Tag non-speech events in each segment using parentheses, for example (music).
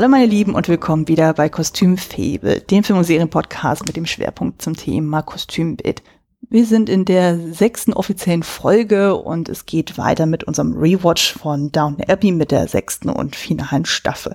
Hallo meine Lieben und willkommen wieder bei Kostümfable, dem Film- und Serienpodcast mit dem Schwerpunkt zum Thema Kostümbild. Wir sind in der sechsten offiziellen Folge und es geht weiter mit unserem Rewatch von Downton Abbey mit der sechsten und finalen Staffel.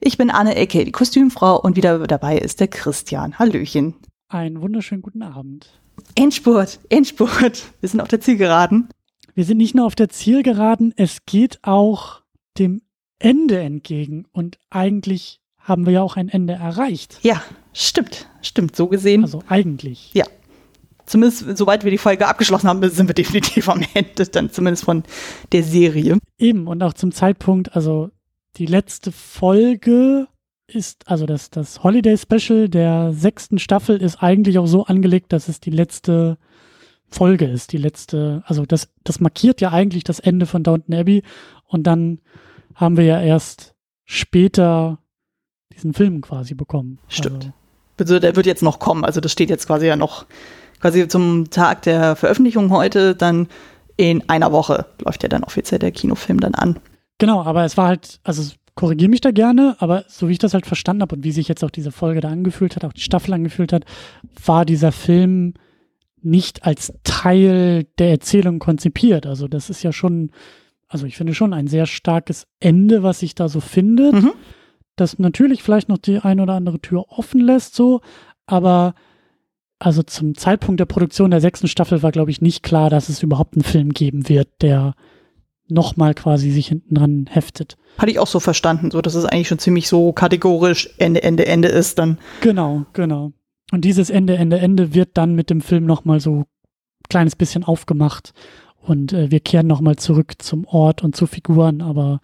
Ich bin Anne Ecke, die Kostümfrau und wieder dabei ist der Christian. Hallöchen. Einen wunderschönen guten Abend. Endspurt, Endspurt. Wir sind auf der Zielgeraden. Wir sind nicht nur auf der Zielgeraden, es geht auch dem Ende entgegen. Und eigentlich haben wir ja auch ein Ende erreicht. Ja, stimmt. Stimmt, so gesehen. Also eigentlich. Ja. Zumindest, soweit wir die Folge abgeschlossen haben, sind wir definitiv am Ende, dann zumindest von der Serie. Eben, und auch zum Zeitpunkt, also die letzte Folge ist, also das, das Holiday Special der sechsten Staffel ist eigentlich auch so angelegt, dass es die letzte Folge ist, die letzte, also das, das markiert ja eigentlich das Ende von Downton Abbey und dann haben wir ja erst später diesen Film quasi bekommen. Stimmt. Also, also der wird jetzt noch kommen, also das steht jetzt quasi ja noch quasi zum Tag der Veröffentlichung heute, dann in einer Woche läuft ja dann offiziell der Kinofilm dann an. Genau, aber es war halt, also korrigiere mich da gerne, aber so wie ich das halt verstanden habe und wie sich jetzt auch diese Folge da angefühlt hat, auch die Staffel angefühlt hat, war dieser Film nicht als Teil der Erzählung konzipiert. Also das ist ja schon, also ich finde schon ein sehr starkes Ende, was sich da so findet, mhm. das natürlich vielleicht noch die ein oder andere Tür offen lässt, so, aber also zum Zeitpunkt der Produktion der sechsten Staffel war, glaube ich, nicht klar, dass es überhaupt einen Film geben wird, der nochmal quasi sich hinten dran heftet. Hatte ich auch so verstanden, so dass es eigentlich schon ziemlich so kategorisch Ende, Ende, Ende ist dann. Genau, genau. Und dieses Ende, Ende, Ende wird dann mit dem Film nochmal so ein kleines bisschen aufgemacht und äh, wir kehren nochmal zurück zum Ort und zu Figuren, aber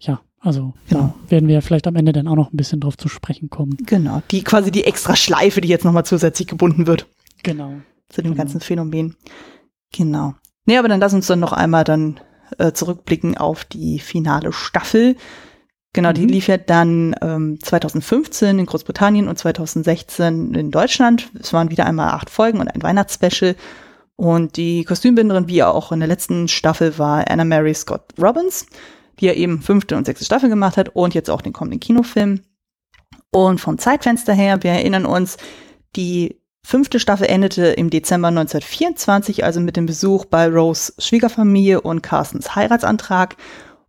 ja, also genau. da werden wir vielleicht am Ende dann auch noch ein bisschen drauf zu sprechen kommen. Genau, die quasi die extra Schleife, die jetzt nochmal zusätzlich gebunden wird. Genau. Zu dem genau. ganzen Phänomen. Genau. Nee, aber dann lass uns dann noch einmal dann äh, zurückblicken auf die finale Staffel. Genau, mhm. die lief ja dann ähm, 2015 in Großbritannien und 2016 in Deutschland. Es waren wieder einmal acht Folgen und ein Weihnachtsspecial. Und die Kostümbinderin, wie auch in der letzten Staffel, war Anna Mary Scott Robbins, die ja eben fünfte und sechste Staffel gemacht hat und jetzt auch den kommenden Kinofilm. Und vom Zeitfenster her, wir erinnern uns, die Fünfte Staffel endete im Dezember 1924, also mit dem Besuch bei Rose Schwiegerfamilie und Carstens Heiratsantrag.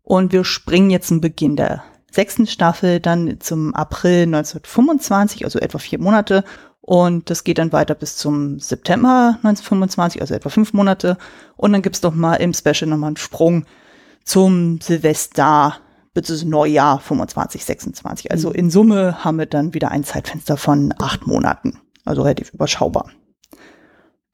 Und wir springen jetzt zum Beginn der sechsten Staffel, dann zum April 1925, also etwa vier Monate. Und das geht dann weiter bis zum September 1925, also etwa fünf Monate. Und dann gibt's doch mal im Special nochmal einen Sprung zum Silvester bzw. Neujahr 25, 26. Also mhm. in Summe haben wir dann wieder ein Zeitfenster von acht Monaten. Also relativ überschaubar.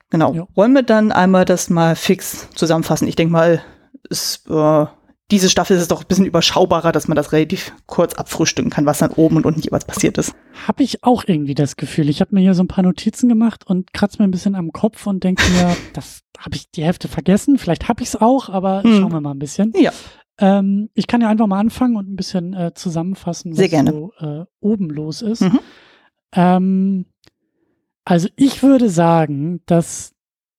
Genau. Ja. Wollen wir dann einmal das mal fix zusammenfassen? Ich denke mal, ist, äh, diese Staffel ist es doch ein bisschen überschaubarer, dass man das relativ kurz abfrühstücken kann, was dann oben und unten jeweils passiert ist. Habe ich auch irgendwie das Gefühl. Ich habe mir hier so ein paar Notizen gemacht und kratze mir ein bisschen am Kopf und denke mir, (laughs) das habe ich die Hälfte vergessen. Vielleicht habe ich es auch, aber hm. schauen wir mal ein bisschen. Ja. Ähm, ich kann ja einfach mal anfangen und ein bisschen äh, zusammenfassen, was so äh, oben los ist. Mhm. Ähm, also ich würde sagen, dass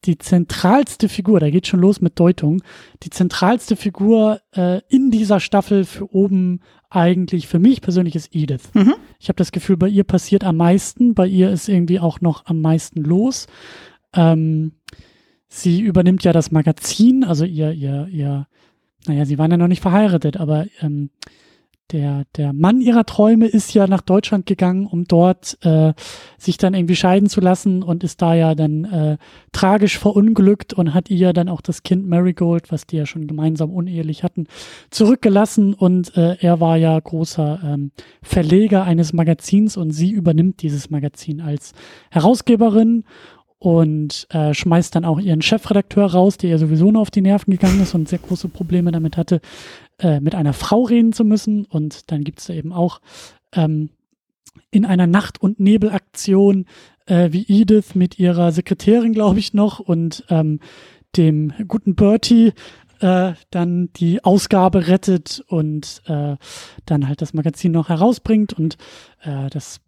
die zentralste Figur, da geht schon los mit Deutung, die zentralste Figur äh, in dieser Staffel für oben eigentlich für mich persönlich ist Edith. Mhm. Ich habe das Gefühl, bei ihr passiert am meisten, bei ihr ist irgendwie auch noch am meisten los. Ähm, sie übernimmt ja das Magazin, also ihr, ihr, ihr, naja, sie waren ja noch nicht verheiratet, aber ähm, der, der Mann ihrer Träume ist ja nach Deutschland gegangen, um dort äh, sich dann irgendwie scheiden zu lassen und ist da ja dann äh, tragisch verunglückt und hat ihr dann auch das Kind Marigold, was die ja schon gemeinsam unehelich hatten, zurückgelassen. Und äh, er war ja großer ähm, Verleger eines Magazins und sie übernimmt dieses Magazin als Herausgeberin und äh, schmeißt dann auch ihren Chefredakteur raus, der ihr sowieso nur auf die Nerven gegangen ist und sehr große Probleme damit hatte, äh, mit einer Frau reden zu müssen. Und dann gibt es da eben auch ähm, in einer Nacht- und Nebelaktion äh, wie Edith mit ihrer Sekretärin, glaube ich, noch und ähm, dem guten Bertie äh, dann die Ausgabe rettet und äh, dann halt das Magazin noch herausbringt und äh, das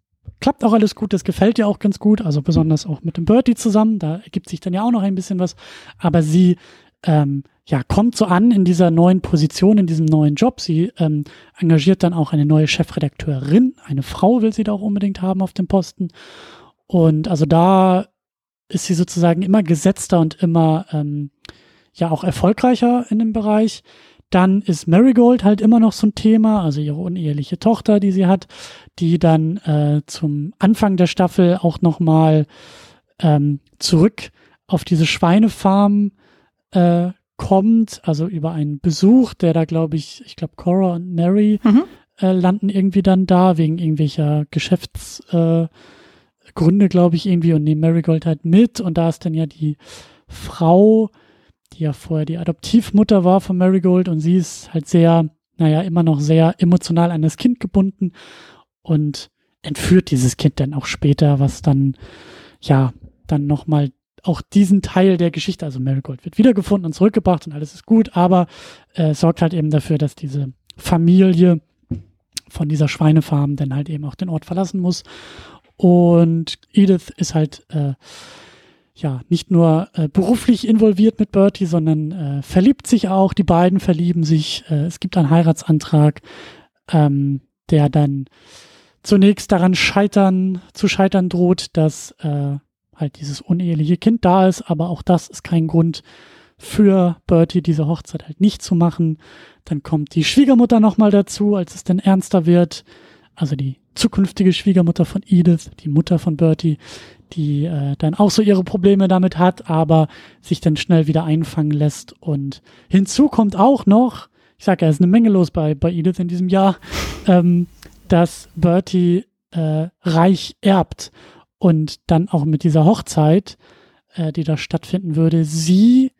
klappt auch alles gut, das gefällt ihr auch ganz gut, also besonders auch mit dem Bertie zusammen, da ergibt sich dann ja auch noch ein bisschen was, aber sie ähm, ja, kommt so an in dieser neuen Position, in diesem neuen Job. Sie ähm, engagiert dann auch eine neue Chefredakteurin. Eine Frau will sie da auch unbedingt haben auf dem Posten. Und also da ist sie sozusagen immer gesetzter und immer ähm, ja auch erfolgreicher in dem Bereich. Dann ist Marigold halt immer noch so ein Thema, also ihre uneheliche Tochter, die sie hat, die dann äh, zum Anfang der Staffel auch nochmal ähm, zurück auf diese Schweinefarm äh, kommt, also über einen Besuch, der da, glaube ich, ich glaube, Cora und Mary mhm. äh, landen irgendwie dann da, wegen irgendwelcher Geschäftsgründe, äh, glaube ich, irgendwie, und nehmen Marigold halt mit. Und da ist dann ja die Frau, die ja vorher die Adoptivmutter war von Marigold, und sie ist halt sehr, naja, immer noch sehr emotional an das Kind gebunden und entführt dieses Kind dann auch später, was dann, ja, dann nochmal auch diesen Teil der Geschichte, also Marigold wird wiedergefunden und zurückgebracht und alles ist gut, aber äh, sorgt halt eben dafür, dass diese Familie von dieser Schweinefarm dann halt eben auch den Ort verlassen muss. Und Edith ist halt äh, ja nicht nur äh, beruflich involviert mit Bertie, sondern äh, verliebt sich auch. Die beiden verlieben sich. Äh, es gibt einen Heiratsantrag, ähm, der dann zunächst daran scheitern, zu scheitern droht, dass äh, halt dieses uneheliche Kind da ist, aber auch das ist kein Grund für Bertie, diese Hochzeit halt nicht zu machen. Dann kommt die Schwiegermutter nochmal dazu, als es denn ernster wird. Also die zukünftige Schwiegermutter von Edith, die Mutter von Bertie, die äh, dann auch so ihre Probleme damit hat, aber sich dann schnell wieder einfangen lässt. Und hinzu kommt auch noch, ich sage ja, es ist eine Menge los bei, bei Edith in diesem Jahr, (laughs) ähm, dass Bertie äh, reich erbt und dann auch mit dieser Hochzeit, äh, die da stattfinden würde, sie,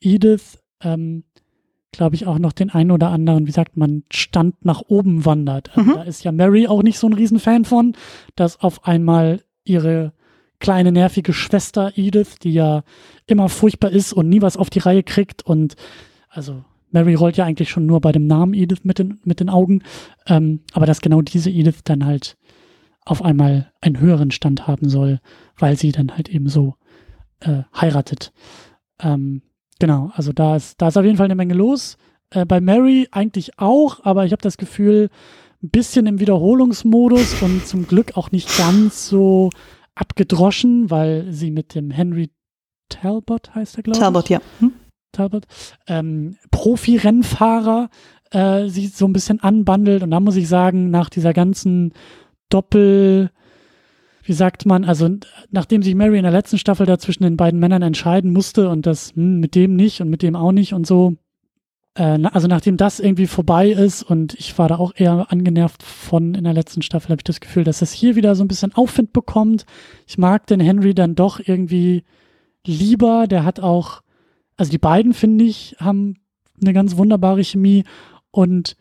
Edith, ähm, glaube ich, auch noch den einen oder anderen, wie sagt man, Stand nach oben wandert. Also mhm. Da ist ja Mary auch nicht so ein Riesenfan von, dass auf einmal ihre kleine nervige Schwester Edith, die ja immer furchtbar ist und nie was auf die Reihe kriegt und also Mary rollt ja eigentlich schon nur bei dem Namen Edith mit den, mit den Augen, ähm, aber dass genau diese Edith dann halt auf einmal einen höheren Stand haben soll, weil sie dann halt eben so äh, heiratet. Ähm, genau, also da ist, da ist auf jeden Fall eine Menge los. Äh, bei Mary eigentlich auch, aber ich habe das Gefühl, ein bisschen im Wiederholungsmodus und zum Glück auch nicht ganz so abgedroschen, weil sie mit dem Henry Talbot heißt er, glaube ich. Talbot, ja. Hm? Talbot, ähm, Profi-Rennfahrer, äh, sie so ein bisschen anbandelt. Und da muss ich sagen, nach dieser ganzen Doppel, wie sagt man, also nachdem sich Mary in der letzten Staffel da zwischen den beiden Männern entscheiden musste und das hm, mit dem nicht und mit dem auch nicht und so, also nachdem das irgendwie vorbei ist und ich war da auch eher angenervt von in der letzten Staffel, habe ich das Gefühl, dass es hier wieder so ein bisschen Aufwind bekommt. Ich mag den Henry dann doch irgendwie lieber, der hat auch, also die beiden finde ich, haben eine ganz wunderbare Chemie und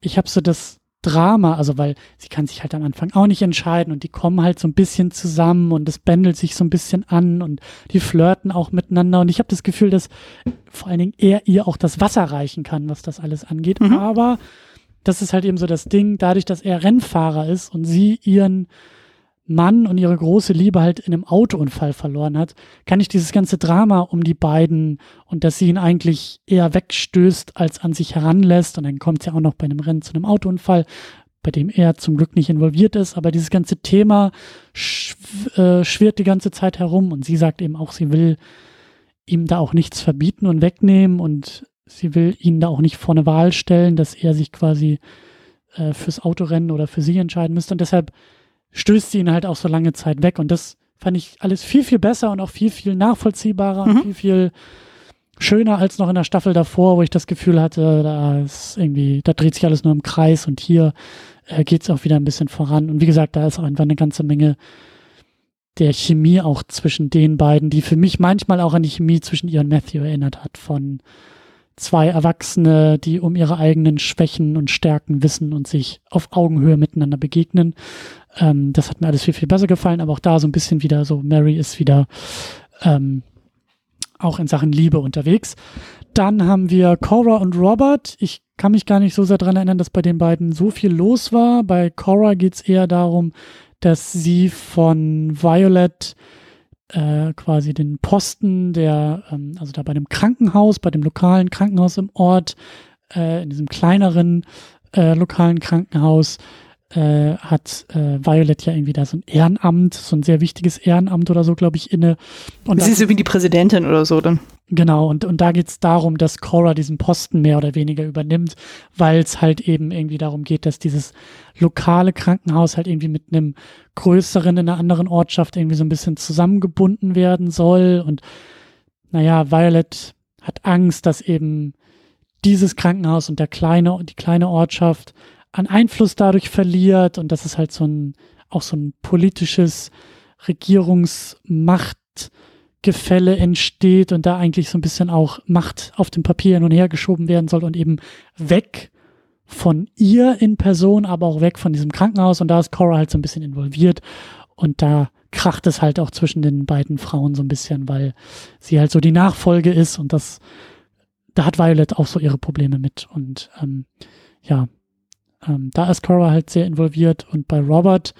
ich habe so das Drama, also weil sie kann sich halt am Anfang auch nicht entscheiden und die kommen halt so ein bisschen zusammen und es bändelt sich so ein bisschen an und die flirten auch miteinander und ich habe das Gefühl, dass vor allen Dingen er ihr auch das Wasser reichen kann, was das alles angeht, mhm. aber das ist halt eben so das Ding, dadurch, dass er Rennfahrer ist und sie ihren Mann und ihre große Liebe halt in einem Autounfall verloren hat, kann ich dieses ganze Drama um die beiden und dass sie ihn eigentlich eher wegstößt, als an sich heranlässt. Und dann kommt es ja auch noch bei einem Rennen zu einem Autounfall, bei dem er zum Glück nicht involviert ist. Aber dieses ganze Thema schw äh, schwirrt die ganze Zeit herum. Und sie sagt eben auch, sie will ihm da auch nichts verbieten und wegnehmen und sie will ihn da auch nicht vor eine Wahl stellen, dass er sich quasi äh, fürs Autorennen oder für sie entscheiden müsste. Und deshalb stößt sie ihn halt auch so lange Zeit weg. Und das fand ich alles viel, viel besser und auch viel, viel nachvollziehbarer mhm. und viel, viel schöner als noch in der Staffel davor, wo ich das Gefühl hatte, da ist irgendwie, da dreht sich alles nur im Kreis und hier äh, geht es auch wieder ein bisschen voran. Und wie gesagt, da ist auch einfach eine ganze Menge der Chemie auch zwischen den beiden, die für mich manchmal auch an die Chemie zwischen ihr und Matthew erinnert hat, von zwei Erwachsene, die um ihre eigenen Schwächen und Stärken wissen und sich auf Augenhöhe miteinander begegnen. Ähm, das hat mir alles viel, viel besser gefallen, aber auch da so ein bisschen wieder so, Mary ist wieder ähm, auch in Sachen Liebe unterwegs. Dann haben wir Cora und Robert. Ich kann mich gar nicht so sehr daran erinnern, dass bei den beiden so viel los war. Bei Cora geht es eher darum, dass sie von Violet äh, quasi den Posten der, ähm, also da bei dem Krankenhaus, bei dem lokalen Krankenhaus im Ort, äh, in diesem kleineren äh, lokalen Krankenhaus, äh, hat äh, Violet ja irgendwie da so ein Ehrenamt, so ein sehr wichtiges Ehrenamt oder so, glaube ich, inne. Und sie ist irgendwie die Präsidentin oder so dann. Genau, und, und da geht es darum, dass Cora diesen Posten mehr oder weniger übernimmt, weil es halt eben irgendwie darum geht, dass dieses lokale Krankenhaus halt irgendwie mit einem größeren in einer anderen Ortschaft irgendwie so ein bisschen zusammengebunden werden soll. Und naja, Violet hat Angst, dass eben dieses Krankenhaus und der kleine, die kleine Ortschaft an Einfluss dadurch verliert und dass es halt so ein, auch so ein politisches Regierungsmacht Gefälle entsteht und da eigentlich so ein bisschen auch Macht auf dem Papier hin und her geschoben werden soll und eben weg von ihr in Person, aber auch weg von diesem Krankenhaus. Und da ist Cora halt so ein bisschen involviert und da kracht es halt auch zwischen den beiden Frauen so ein bisschen, weil sie halt so die Nachfolge ist und das, da hat Violet auch so ihre Probleme mit. Und ähm, ja, ähm, da ist Cora halt sehr involviert und bei Robert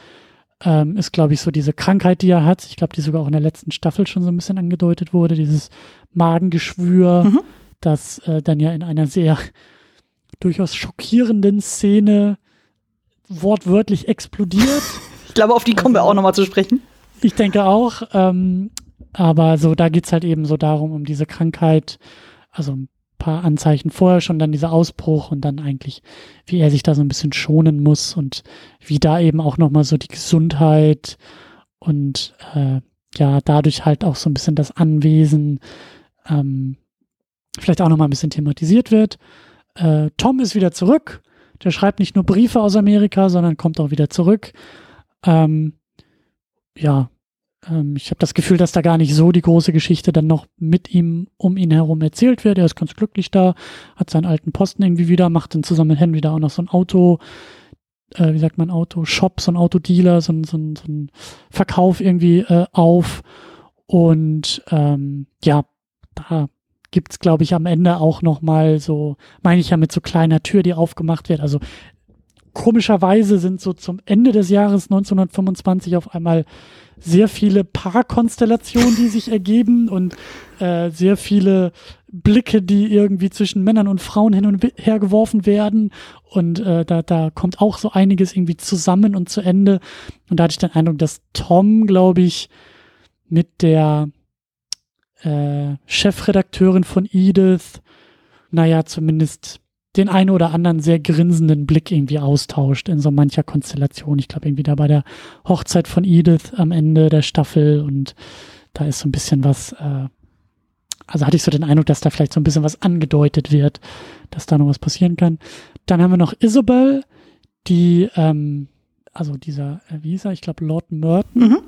ähm, ist, glaube ich, so diese Krankheit, die er hat. Ich glaube, die sogar auch in der letzten Staffel schon so ein bisschen angedeutet wurde, dieses Magengeschwür, mhm. das äh, dann ja in einer sehr durchaus schockierenden Szene wortwörtlich explodiert. Ich glaube, auf die kommen wir auch nochmal zu sprechen. Ich denke auch. Ähm, aber so, da geht es halt eben so darum, um diese Krankheit, also paar Anzeichen vorher schon, dann dieser Ausbruch und dann eigentlich, wie er sich da so ein bisschen schonen muss und wie da eben auch nochmal so die Gesundheit und äh, ja, dadurch halt auch so ein bisschen das Anwesen ähm, vielleicht auch nochmal ein bisschen thematisiert wird. Äh, Tom ist wieder zurück. Der schreibt nicht nur Briefe aus Amerika, sondern kommt auch wieder zurück. Ähm, ja, ähm, ich habe das Gefühl, dass da gar nicht so die große Geschichte dann noch mit ihm um ihn herum erzählt wird. Er ist ganz glücklich da, hat seinen alten Posten irgendwie wieder, macht dann zusammen mit Henry da auch noch so ein Auto, äh, wie sagt man, Autoshop, so ein Autodealer, so ein, so ein, so ein Verkauf irgendwie äh, auf. Und ähm, ja, da gibt's glaube ich, am Ende auch noch mal so, meine ich ja mit so kleiner Tür, die aufgemacht wird. Also komischerweise sind so zum Ende des Jahres 1925 auf einmal sehr viele Paarkonstellationen, die sich ergeben und äh, sehr viele Blicke, die irgendwie zwischen Männern und Frauen hin und her geworfen werden. Und äh, da, da kommt auch so einiges irgendwie zusammen und zu Ende. Und da hatte ich den Eindruck, dass Tom, glaube ich, mit der äh, Chefredakteurin von Edith, naja, zumindest den einen oder anderen sehr grinsenden Blick irgendwie austauscht in so mancher Konstellation. Ich glaube irgendwie da bei der Hochzeit von Edith am Ende der Staffel und da ist so ein bisschen was, äh, also hatte ich so den Eindruck, dass da vielleicht so ein bisschen was angedeutet wird, dass da noch was passieren kann. Dann haben wir noch Isabel, die, ähm, also dieser, äh, wie hieß er, ich glaube Lord Merton, mhm.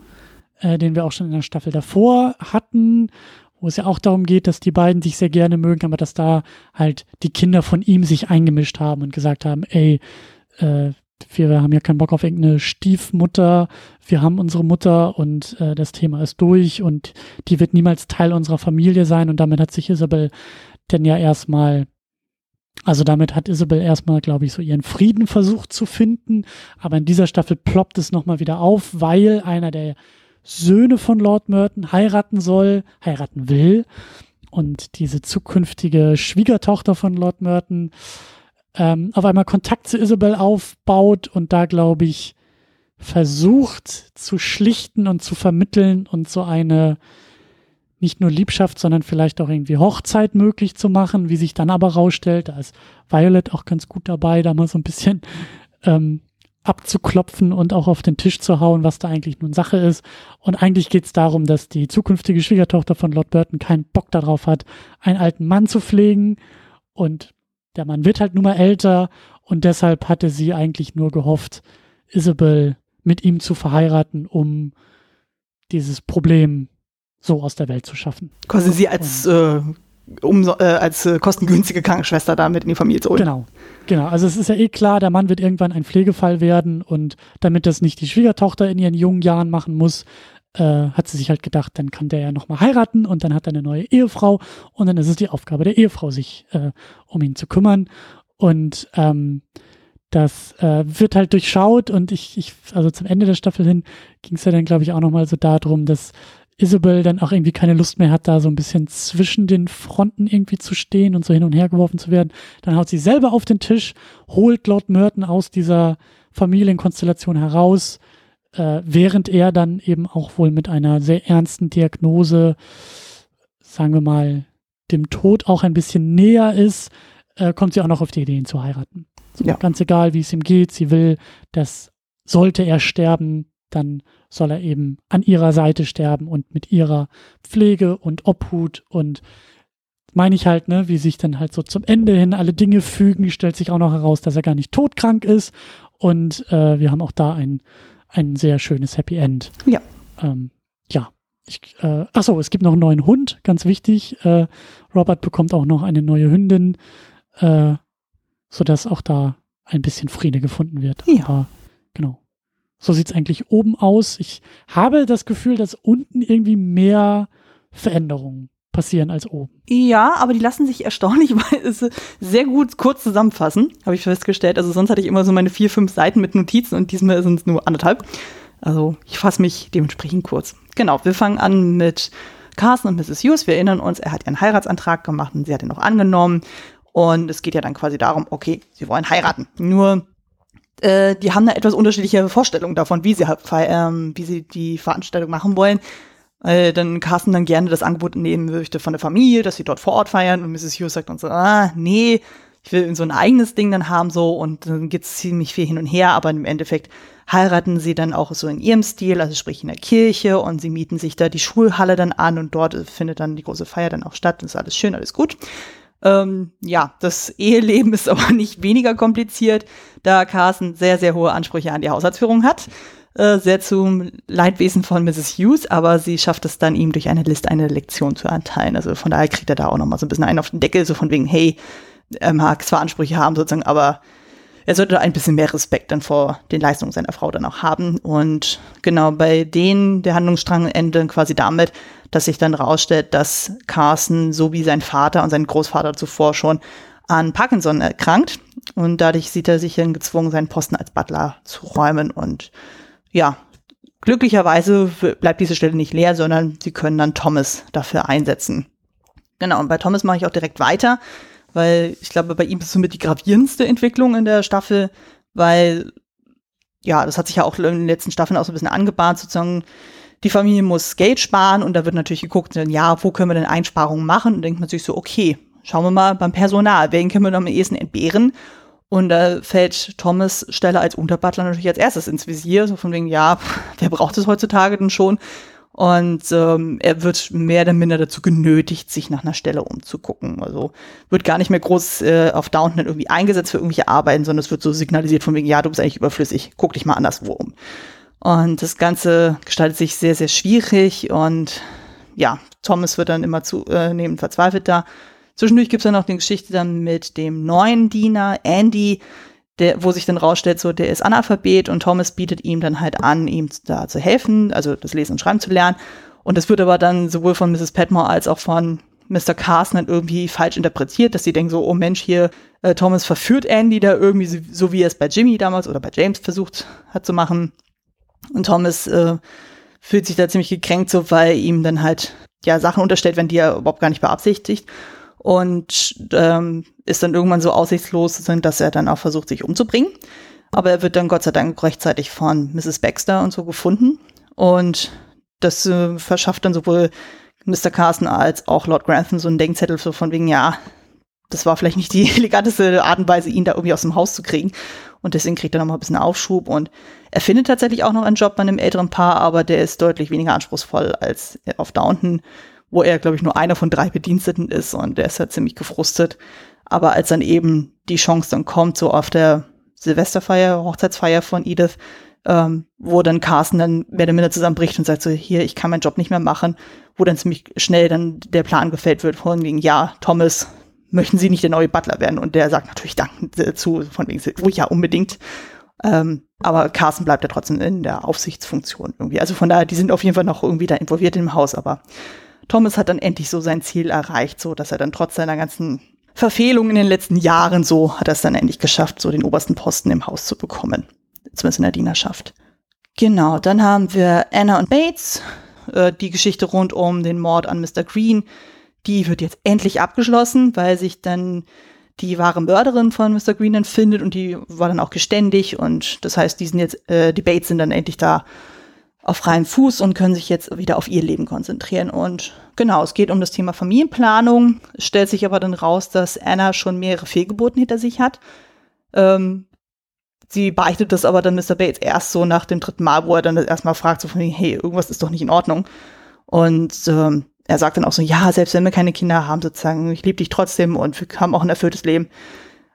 äh, den wir auch schon in der Staffel davor hatten wo es ja auch darum geht, dass die beiden sich sehr gerne mögen, aber dass da halt die Kinder von ihm sich eingemischt haben und gesagt haben, ey, äh, wir haben ja keinen Bock auf irgendeine Stiefmutter, wir haben unsere Mutter und äh, das Thema ist durch und die wird niemals Teil unserer Familie sein. Und damit hat sich Isabel denn ja erstmal, also damit hat Isabel erstmal, glaube ich, so ihren Frieden versucht zu finden, aber in dieser Staffel ploppt es nochmal wieder auf, weil einer der Söhne von Lord Merton heiraten soll, heiraten will. Und diese zukünftige Schwiegertochter von Lord Merton ähm, auf einmal Kontakt zu Isabel aufbaut und da, glaube ich, versucht zu schlichten und zu vermitteln und so eine nicht nur Liebschaft, sondern vielleicht auch irgendwie Hochzeit möglich zu machen, wie sich dann aber rausstellt. Da ist Violet auch ganz gut dabei, da mal so ein bisschen ähm, abzuklopfen und auch auf den Tisch zu hauen, was da eigentlich nun Sache ist. Und eigentlich geht es darum, dass die zukünftige Schwiegertochter von Lord Burton keinen Bock darauf hat, einen alten Mann zu pflegen. Und der Mann wird halt nun mal älter und deshalb hatte sie eigentlich nur gehofft, Isabel mit ihm zu verheiraten, um dieses Problem so aus der Welt zu schaffen. Quasi sie als äh, um äh, als äh, kostengünstige Krankenschwester damit in die Familie zu holen. Genau, genau. Also es ist ja eh klar, der Mann wird irgendwann ein Pflegefall werden und damit das nicht die Schwiegertochter in ihren jungen Jahren machen muss, äh, hat sie sich halt gedacht, dann kann der ja nochmal heiraten und dann hat er eine neue Ehefrau und dann ist es die Aufgabe der Ehefrau, sich äh, um ihn zu kümmern. Und ähm, das äh, wird halt durchschaut und ich, ich, also zum Ende der Staffel hin ging es ja dann, glaube ich, auch nochmal so darum, dass Isabel dann auch irgendwie keine Lust mehr hat, da so ein bisschen zwischen den Fronten irgendwie zu stehen und so hin und her geworfen zu werden. Dann haut sie selber auf den Tisch, holt Lord Merton aus dieser Familienkonstellation heraus, äh, während er dann eben auch wohl mit einer sehr ernsten Diagnose, sagen wir mal, dem Tod auch ein bisschen näher ist, äh, kommt sie auch noch auf die Idee, ihn zu heiraten. So, ja. Ganz egal, wie es ihm geht, sie will, dass sollte er sterben, dann soll er eben an ihrer Seite sterben und mit ihrer Pflege und Obhut und meine ich halt, ne, wie sich dann halt so zum Ende hin alle Dinge fügen, stellt sich auch noch heraus, dass er gar nicht todkrank ist und äh, wir haben auch da ein, ein sehr schönes Happy End. Ja. Ähm, ja. Ich, äh, achso, es gibt noch einen neuen Hund, ganz wichtig. Äh, Robert bekommt auch noch eine neue Hündin, äh, sodass auch da ein bisschen Friede gefunden wird. Ja. Aber, genau. So sieht es eigentlich oben aus. Ich habe das Gefühl, dass unten irgendwie mehr Veränderungen passieren als oben. Ja, aber die lassen sich erstaunlicherweise sehr gut kurz zusammenfassen, habe ich festgestellt. Also sonst hatte ich immer so meine vier, fünf Seiten mit Notizen und diesmal sind es nur anderthalb. Also ich fasse mich dementsprechend kurz. Genau, wir fangen an mit Carson und Mrs. Hughes. Wir erinnern uns, er hat ihren Heiratsantrag gemacht und sie hat ihn auch angenommen. Und es geht ja dann quasi darum, okay, sie wollen heiraten. Nur äh, die haben da etwas unterschiedliche Vorstellungen davon, wie sie, ähm, wie sie die Veranstaltung machen wollen. Weil dann Carsten dann gerne das Angebot nehmen möchte von der Familie, dass sie dort vor Ort feiern und Mrs. Hughes sagt dann so, ah, nee, ich will so ein eigenes Ding dann haben so und dann geht's ziemlich viel hin und her, aber im Endeffekt heiraten sie dann auch so in ihrem Stil, also sprich in der Kirche und sie mieten sich da die Schulhalle dann an und dort findet dann die große Feier dann auch statt und ist alles schön, alles gut. Ähm, ja, das Eheleben ist (laughs) aber nicht weniger kompliziert, da Carsten sehr, sehr hohe Ansprüche an die Haushaltsführung hat. Äh, sehr zum Leidwesen von Mrs. Hughes, aber sie schafft es dann, ihm durch eine List eine Lektion zu erteilen. Also von daher kriegt er da auch nochmal so ein bisschen einen auf den Deckel, so von wegen, hey, er mag zwar Ansprüche haben sozusagen, aber er sollte ein bisschen mehr Respekt dann vor den Leistungen seiner Frau dann auch haben. Und genau bei denen der Handlungsstrang endet quasi damit, dass sich dann rausstellt, dass Carson so wie sein Vater und sein Großvater zuvor schon an Parkinson erkrankt. Und dadurch sieht er sich dann gezwungen, seinen Posten als Butler zu räumen. Und ja, glücklicherweise bleibt diese Stelle nicht leer, sondern sie können dann Thomas dafür einsetzen. Genau, und bei Thomas mache ich auch direkt weiter weil ich glaube, bei ihm ist somit die gravierendste Entwicklung in der Staffel, weil ja, das hat sich ja auch in den letzten Staffeln auch so ein bisschen angebahnt, sozusagen, die Familie muss Geld sparen und da wird natürlich geguckt, ja, wo können wir denn Einsparungen machen? Und denkt man sich so, okay, schauen wir mal beim Personal, wen können wir noch am ehesten entbehren? Und da fällt Thomas Stelle als Unterbutler natürlich als erstes ins Visier, so von wegen, ja, (laughs) wer braucht es heutzutage denn schon? Und ähm, er wird mehr oder minder dazu genötigt, sich nach einer Stelle umzugucken. Also wird gar nicht mehr groß äh, auf Downton irgendwie eingesetzt für irgendwelche Arbeiten, sondern es wird so signalisiert von wegen, ja, du bist eigentlich überflüssig, guck dich mal anderswo um. Und das Ganze gestaltet sich sehr, sehr schwierig und ja, Thomas wird dann immer zunehmend äh, verzweifelt da. Zwischendurch gibt es dann noch die Geschichte dann mit dem neuen Diener, Andy, der, wo sich dann rausstellt, so, der ist Analphabet und Thomas bietet ihm dann halt an, ihm da zu helfen, also das Lesen und Schreiben zu lernen. Und das wird aber dann sowohl von Mrs. Petmore als auch von Mr. Carson dann irgendwie falsch interpretiert, dass sie denken so, oh Mensch, hier, äh, Thomas verführt Andy da irgendwie, so, so, wie er es bei Jimmy damals oder bei James versucht hat zu machen. Und Thomas äh, fühlt sich da ziemlich gekränkt, so, weil ihm dann halt ja Sachen unterstellt werden, die er überhaupt gar nicht beabsichtigt und ähm, ist dann irgendwann so aussichtslos, dass er dann auch versucht, sich umzubringen. Aber er wird dann Gott sei Dank rechtzeitig von Mrs. Baxter und so gefunden. Und das äh, verschafft dann sowohl Mr. Carson als auch Lord Grantham so einen Denkzettel so von wegen, ja, das war vielleicht nicht die (laughs) eleganteste Art und Weise, ihn da irgendwie aus dem Haus zu kriegen. Und deswegen kriegt er noch mal ein bisschen Aufschub. Und er findet tatsächlich auch noch einen Job bei einem älteren Paar, aber der ist deutlich weniger anspruchsvoll als auf Downton wo er, glaube ich, nur einer von drei Bediensteten ist und der ist halt ziemlich gefrustet. Aber als dann eben die Chance dann kommt, so auf der Silvesterfeier, Hochzeitsfeier von Edith, ähm, wo dann Carsten dann mehr oder minder zusammenbricht und sagt so, hier, ich kann meinen Job nicht mehr machen, wo dann ziemlich schnell dann der Plan gefällt wird von wegen, ja, Thomas, möchten Sie nicht der neue Butler werden? Und der sagt natürlich Dank dazu, von wegen, oh ja, unbedingt. Ähm, aber Carsten bleibt ja trotzdem in der Aufsichtsfunktion irgendwie. Also von daher, die sind auf jeden Fall noch irgendwie da involviert im Haus, aber Thomas hat dann endlich so sein Ziel erreicht, so dass er dann trotz seiner ganzen Verfehlungen in den letzten Jahren so hat er es dann endlich geschafft, so den obersten Posten im Haus zu bekommen. Zumindest in der Dienerschaft. Genau, dann haben wir Anna und Bates. äh, die Geschichte rund um den Mord an Mr. Green, die wird jetzt endlich abgeschlossen, weil sich dann die wahre Mörderin von Mr. Green dann findet und die war dann auch geständig und das heißt, die sind jetzt, äh, die Bates sind dann endlich da auf freiem Fuß und können sich jetzt wieder auf ihr Leben konzentrieren. Und genau, es geht um das Thema Familienplanung. Es stellt sich aber dann raus, dass Anna schon mehrere Fehlgeburten hinter sich hat. Ähm, sie beichtet das aber dann Mr. Bates erst so nach dem dritten Mal, wo er dann das erstmal fragt, so von, hey, irgendwas ist doch nicht in Ordnung. Und ähm, er sagt dann auch so, ja, selbst wenn wir keine Kinder haben, sozusagen, ich liebe dich trotzdem und wir haben auch ein erfülltes Leben.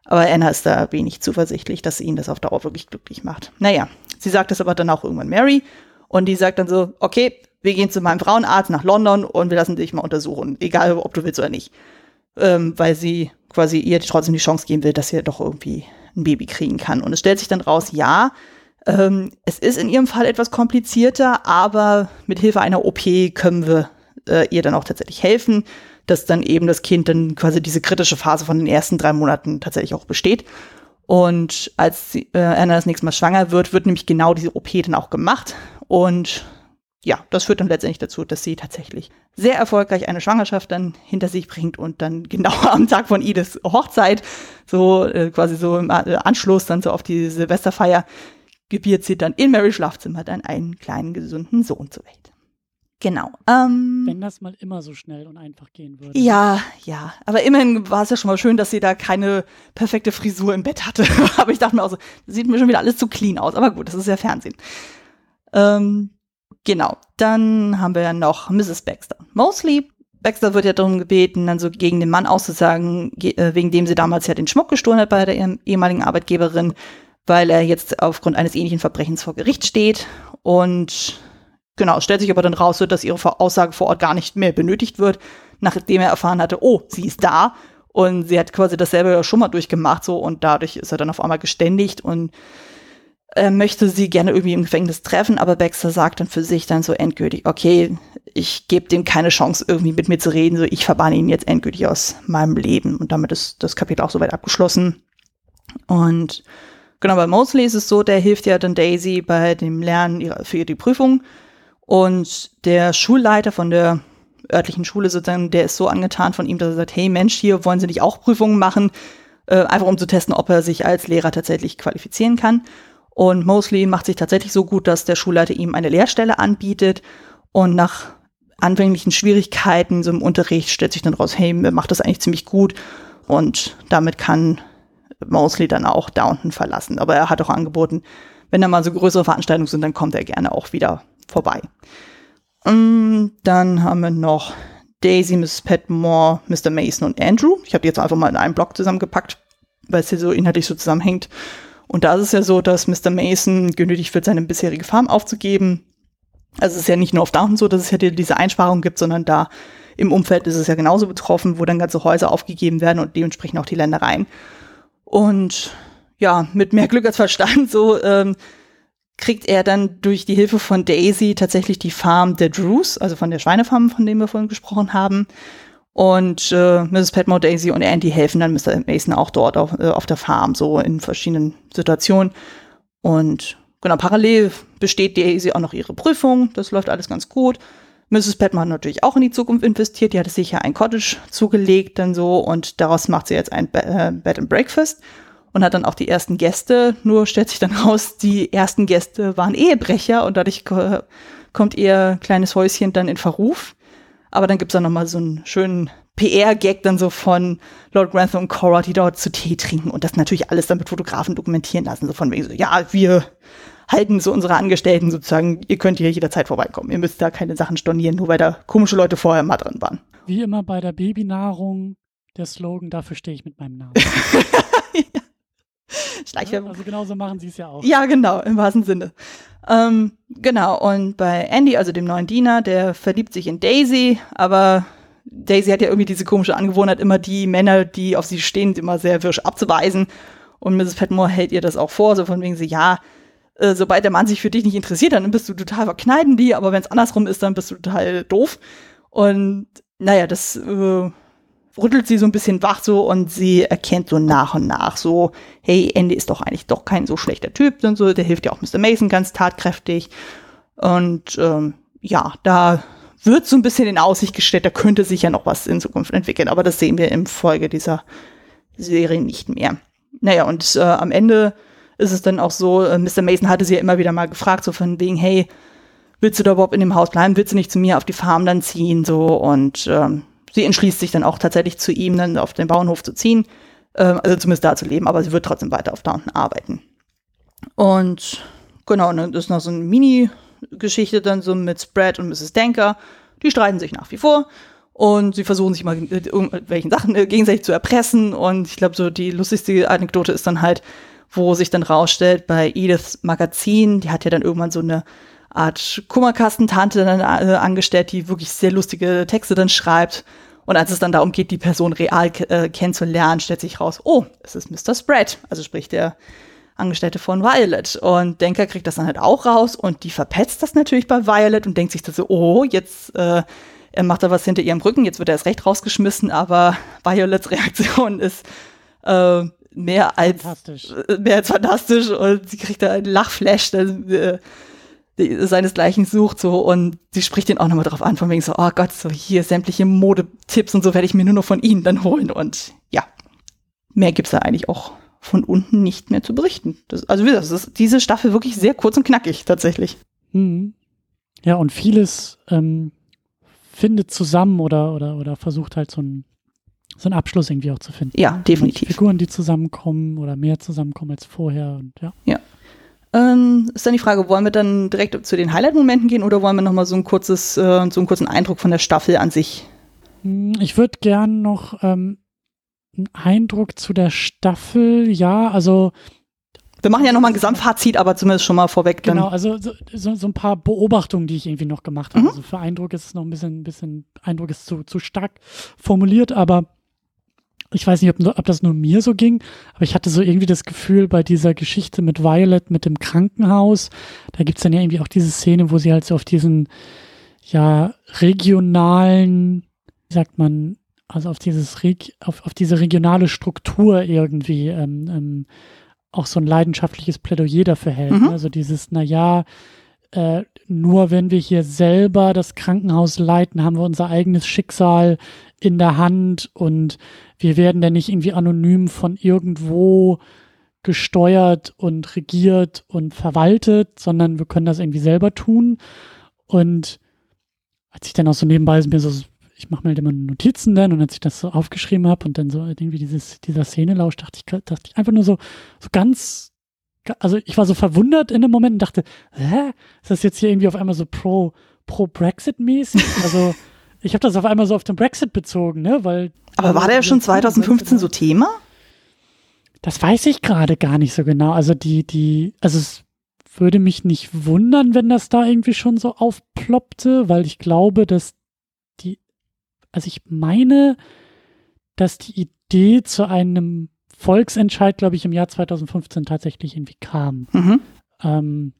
Aber Anna ist da wenig zuversichtlich, dass ihn das auf Dauer wirklich glücklich macht. Naja, sie sagt das aber dann auch irgendwann Mary und die sagt dann so, okay, wir gehen zu meinem Frauenarzt nach London und wir lassen dich mal untersuchen, egal ob du willst oder nicht. Ähm, weil sie quasi ihr trotzdem die Chance geben will, dass sie doch irgendwie ein Baby kriegen kann. Und es stellt sich dann raus, ja, ähm, es ist in ihrem Fall etwas komplizierter, aber mit Hilfe einer OP können wir äh, ihr dann auch tatsächlich helfen, dass dann eben das Kind dann quasi diese kritische Phase von den ersten drei Monaten tatsächlich auch besteht. Und als äh, Anna das nächste Mal schwanger wird, wird nämlich genau diese OP dann auch gemacht. Und ja, das führt dann letztendlich dazu, dass sie tatsächlich sehr erfolgreich eine Schwangerschaft dann hinter sich bringt und dann genau (laughs) am Tag von Ediths Hochzeit, so äh, quasi so im äh, Anschluss dann so auf die Silvesterfeier, gebiert sie dann in Marys Schlafzimmer dann einen kleinen, gesunden Sohn zur Welt. Genau. Ähm, Wenn das mal immer so schnell und einfach gehen würde. Ja, ja. Aber immerhin war es ja schon mal schön, dass sie da keine perfekte Frisur im Bett hatte. (laughs) aber ich dachte mir auch so, sieht mir schon wieder alles zu clean aus. Aber gut, das ist ja Fernsehen. Ähm, genau. Dann haben wir ja noch Mrs. Baxter. Mostly Baxter wird ja darum gebeten, dann so gegen den Mann auszusagen, äh, wegen dem sie damals ja den Schmuck gestohlen hat bei der ehemaligen Arbeitgeberin, weil er jetzt aufgrund eines ähnlichen Verbrechens vor Gericht steht. Und genau, stellt sich aber dann raus, dass ihre Aussage vor Ort gar nicht mehr benötigt wird, nachdem er erfahren hatte, oh, sie ist da. Und sie hat quasi dasselbe schon mal durchgemacht, so, und dadurch ist er dann auf einmal geständigt und er möchte sie gerne irgendwie im Gefängnis treffen, aber Baxter sagt dann für sich dann so endgültig, okay, ich gebe dem keine Chance, irgendwie mit mir zu reden, so ich verbanne ihn jetzt endgültig aus meinem Leben. Und damit ist das Kapitel auch soweit abgeschlossen. Und genau, bei Mosley ist es so, der hilft ja dann Daisy bei dem Lernen ihrer, für die Prüfung. Und der Schulleiter von der örtlichen Schule sozusagen, der ist so angetan von ihm, dass er sagt, hey Mensch, hier wollen Sie nicht auch Prüfungen machen, äh, einfach um zu testen, ob er sich als Lehrer tatsächlich qualifizieren kann. Und Mosley macht sich tatsächlich so gut, dass der Schulleiter ihm eine Lehrstelle anbietet. Und nach anfänglichen Schwierigkeiten so im Unterricht stellt sich dann raus, hey, macht das eigentlich ziemlich gut. Und damit kann Mosley dann auch Downton verlassen. Aber er hat auch angeboten, wenn da mal so größere Veranstaltungen sind, dann kommt er gerne auch wieder vorbei. Und dann haben wir noch Daisy, Mrs. Petmore, Mr. Mason und Andrew. Ich habe die jetzt einfach mal in einen Block zusammengepackt, weil es hier so inhaltlich so zusammenhängt. Und da ist es ja so, dass Mr. Mason genötigt wird, seine bisherige Farm aufzugeben. Also es ist ja nicht nur auf Downton so, dass es ja diese Einsparung gibt, sondern da im Umfeld ist es ja genauso betroffen, wo dann ganze Häuser aufgegeben werden und dementsprechend auch die Ländereien. Und ja, mit mehr Glück als Verstand (laughs) so ähm, kriegt er dann durch die Hilfe von Daisy tatsächlich die Farm der Drews, also von der Schweinefarm, von dem wir vorhin gesprochen haben. Und äh, Mrs. Petmore, Daisy und Andy helfen dann Mr. Mason auch dort auf, äh, auf der Farm, so in verschiedenen Situationen. Und genau, parallel besteht Daisy auch noch ihre Prüfung. Das läuft alles ganz gut. Mrs. Petmore hat natürlich auch in die Zukunft investiert. Die hatte sich ja ein Cottage zugelegt dann so und daraus macht sie jetzt ein Be äh, Bed and Breakfast und hat dann auch die ersten Gäste. Nur stellt sich dann raus, die ersten Gäste waren Ehebrecher und dadurch kommt ihr kleines Häuschen dann in Verruf. Aber dann gibt's dann nochmal so einen schönen PR-Gag dann so von Lord Grantham und Cora, die dort zu Tee trinken und das natürlich alles dann mit Fotografen dokumentieren lassen. So von wegen so, ja, wir halten so unsere Angestellten sozusagen, ihr könnt hier jederzeit vorbeikommen. Ihr müsst da keine Sachen stornieren, nur weil da komische Leute vorher mal drin waren. Wie immer bei der Babynahrung, der Slogan, dafür stehe ich mit meinem Namen. (laughs) (laughs) ja. (laughs) Schleichwerbung. also genauso machen sie es ja auch. Ja, genau, im wahrsten Sinne. Ähm, genau, und bei Andy, also dem neuen Diener, der verliebt sich in Daisy, aber Daisy hat ja irgendwie diese komische Angewohnheit, immer die Männer, die auf sie stehen, immer sehr wirsch abzuweisen. Und Mrs. Petmore hält ihr das auch vor, so von wegen sie, ja, äh, sobald der Mann sich für dich nicht interessiert, dann bist du total verkneiden die, aber wenn es andersrum ist, dann bist du total doof. Und naja, das äh, rüttelt sie so ein bisschen wach so und sie erkennt so nach und nach so, hey, Andy ist doch eigentlich doch kein so schlechter Typ und so, der hilft ja auch Mr. Mason ganz tatkräftig und ähm, ja, da wird so ein bisschen in Aussicht gestellt, da könnte sich ja noch was in Zukunft entwickeln, aber das sehen wir im Folge dieser Serie nicht mehr. Naja, und äh, am Ende ist es dann auch so, äh, Mr. Mason hatte sie ja immer wieder mal gefragt, so von wegen, hey, willst du da überhaupt in dem Haus bleiben? Willst du nicht zu mir auf die Farm dann ziehen? So, und ähm, sie entschließt sich dann auch tatsächlich zu ihm dann auf den Bauernhof zu ziehen, ähm, also zumindest da zu leben, aber sie wird trotzdem weiter auf Downton arbeiten. Und genau, und dann ist noch so eine Mini-Geschichte dann so mit Spread und Mrs. Denker. Die streiten sich nach wie vor und sie versuchen sich mal mit irgendwelchen Sachen äh, gegenseitig zu erpressen. Und ich glaube, so die lustigste Anekdote ist dann halt, wo sich dann rausstellt bei Ediths Magazin, die hat ja dann irgendwann so eine Art Kummerkastentante dann äh, angestellt, die wirklich sehr lustige Texte dann schreibt. Und als es dann darum geht, die Person real äh, kennenzulernen, stellt sich raus, oh, es ist Mr. Spread, also sprich der Angestellte von Violet. Und Denker kriegt das dann halt auch raus und die verpetzt das natürlich bei Violet und denkt sich dann so, oh, jetzt äh, er macht da was hinter ihrem Rücken, jetzt wird er erst recht rausgeschmissen, aber Violets Reaktion ist äh, mehr als fantastisch. Äh, mehr als fantastisch und sie kriegt da einen Lachflash, der, äh, die, seinesgleichen sucht so und sie spricht ihn auch nochmal drauf an, von wegen so, oh Gott, so hier sämtliche Modetipps und so werde ich mir nur noch von ihnen dann holen und ja, mehr gibt's da eigentlich auch von unten nicht mehr zu berichten. Das, also wie gesagt, ist diese Staffel wirklich sehr kurz und knackig tatsächlich. Mhm. Ja, und vieles ähm, findet zusammen oder, oder, oder versucht halt so einen, so einen Abschluss irgendwie auch zu finden. Ja, definitiv. Figuren, die zusammenkommen oder mehr zusammenkommen als vorher und ja. Ja. Ähm, ist dann die Frage, wollen wir dann direkt zu den Highlight-Momenten gehen oder wollen wir nochmal so ein kurzes, äh, so einen kurzen Eindruck von der Staffel an sich? Hm, ich würde gern noch ähm, einen Eindruck zu der Staffel, ja, also wir machen ja nochmal ein Gesamtfazit, aber zumindest schon mal vorweg. Dann. Genau, also so, so, so, ein paar Beobachtungen, die ich irgendwie noch gemacht habe. Mhm. Also für Eindruck ist es noch ein bisschen, ein bisschen Eindruck ist zu, zu stark formuliert, aber ich weiß nicht, ob, ob, das nur mir so ging, aber ich hatte so irgendwie das Gefühl bei dieser Geschichte mit Violet, mit dem Krankenhaus, da gibt's dann ja irgendwie auch diese Szene, wo sie halt so auf diesen, ja, regionalen, wie sagt man, also auf dieses, auf, auf diese regionale Struktur irgendwie ähm, ähm, auch so ein leidenschaftliches Plädoyer dafür hält. Mhm. Also dieses, naja, äh, nur wenn wir hier selber das Krankenhaus leiten, haben wir unser eigenes Schicksal in der Hand und wir werden dann nicht irgendwie anonym von irgendwo gesteuert und regiert und verwaltet, sondern wir können das irgendwie selber tun. Und als ich dann auch so nebenbei mir so ich mache mir halt immer Notizen dann und als ich das so aufgeschrieben habe und dann so irgendwie dieses, dieser Szene lauscht, dachte ich, dachte ich einfach nur so, so ganz, also ich war so verwundert in dem Moment und dachte, hä, ist das jetzt hier irgendwie auf einmal so pro, pro Brexit-mäßig? Also (laughs) ich habe das auf einmal so auf den Brexit bezogen, ne, weil. Aber war der schon 2015 so Thema? Das weiß ich gerade gar nicht so genau. Also die, die, also es würde mich nicht wundern, wenn das da irgendwie schon so aufploppte, weil ich glaube, dass also ich meine, dass die Idee zu einem Volksentscheid, glaube ich, im Jahr 2015 tatsächlich irgendwie kam. Mhm. Ähm,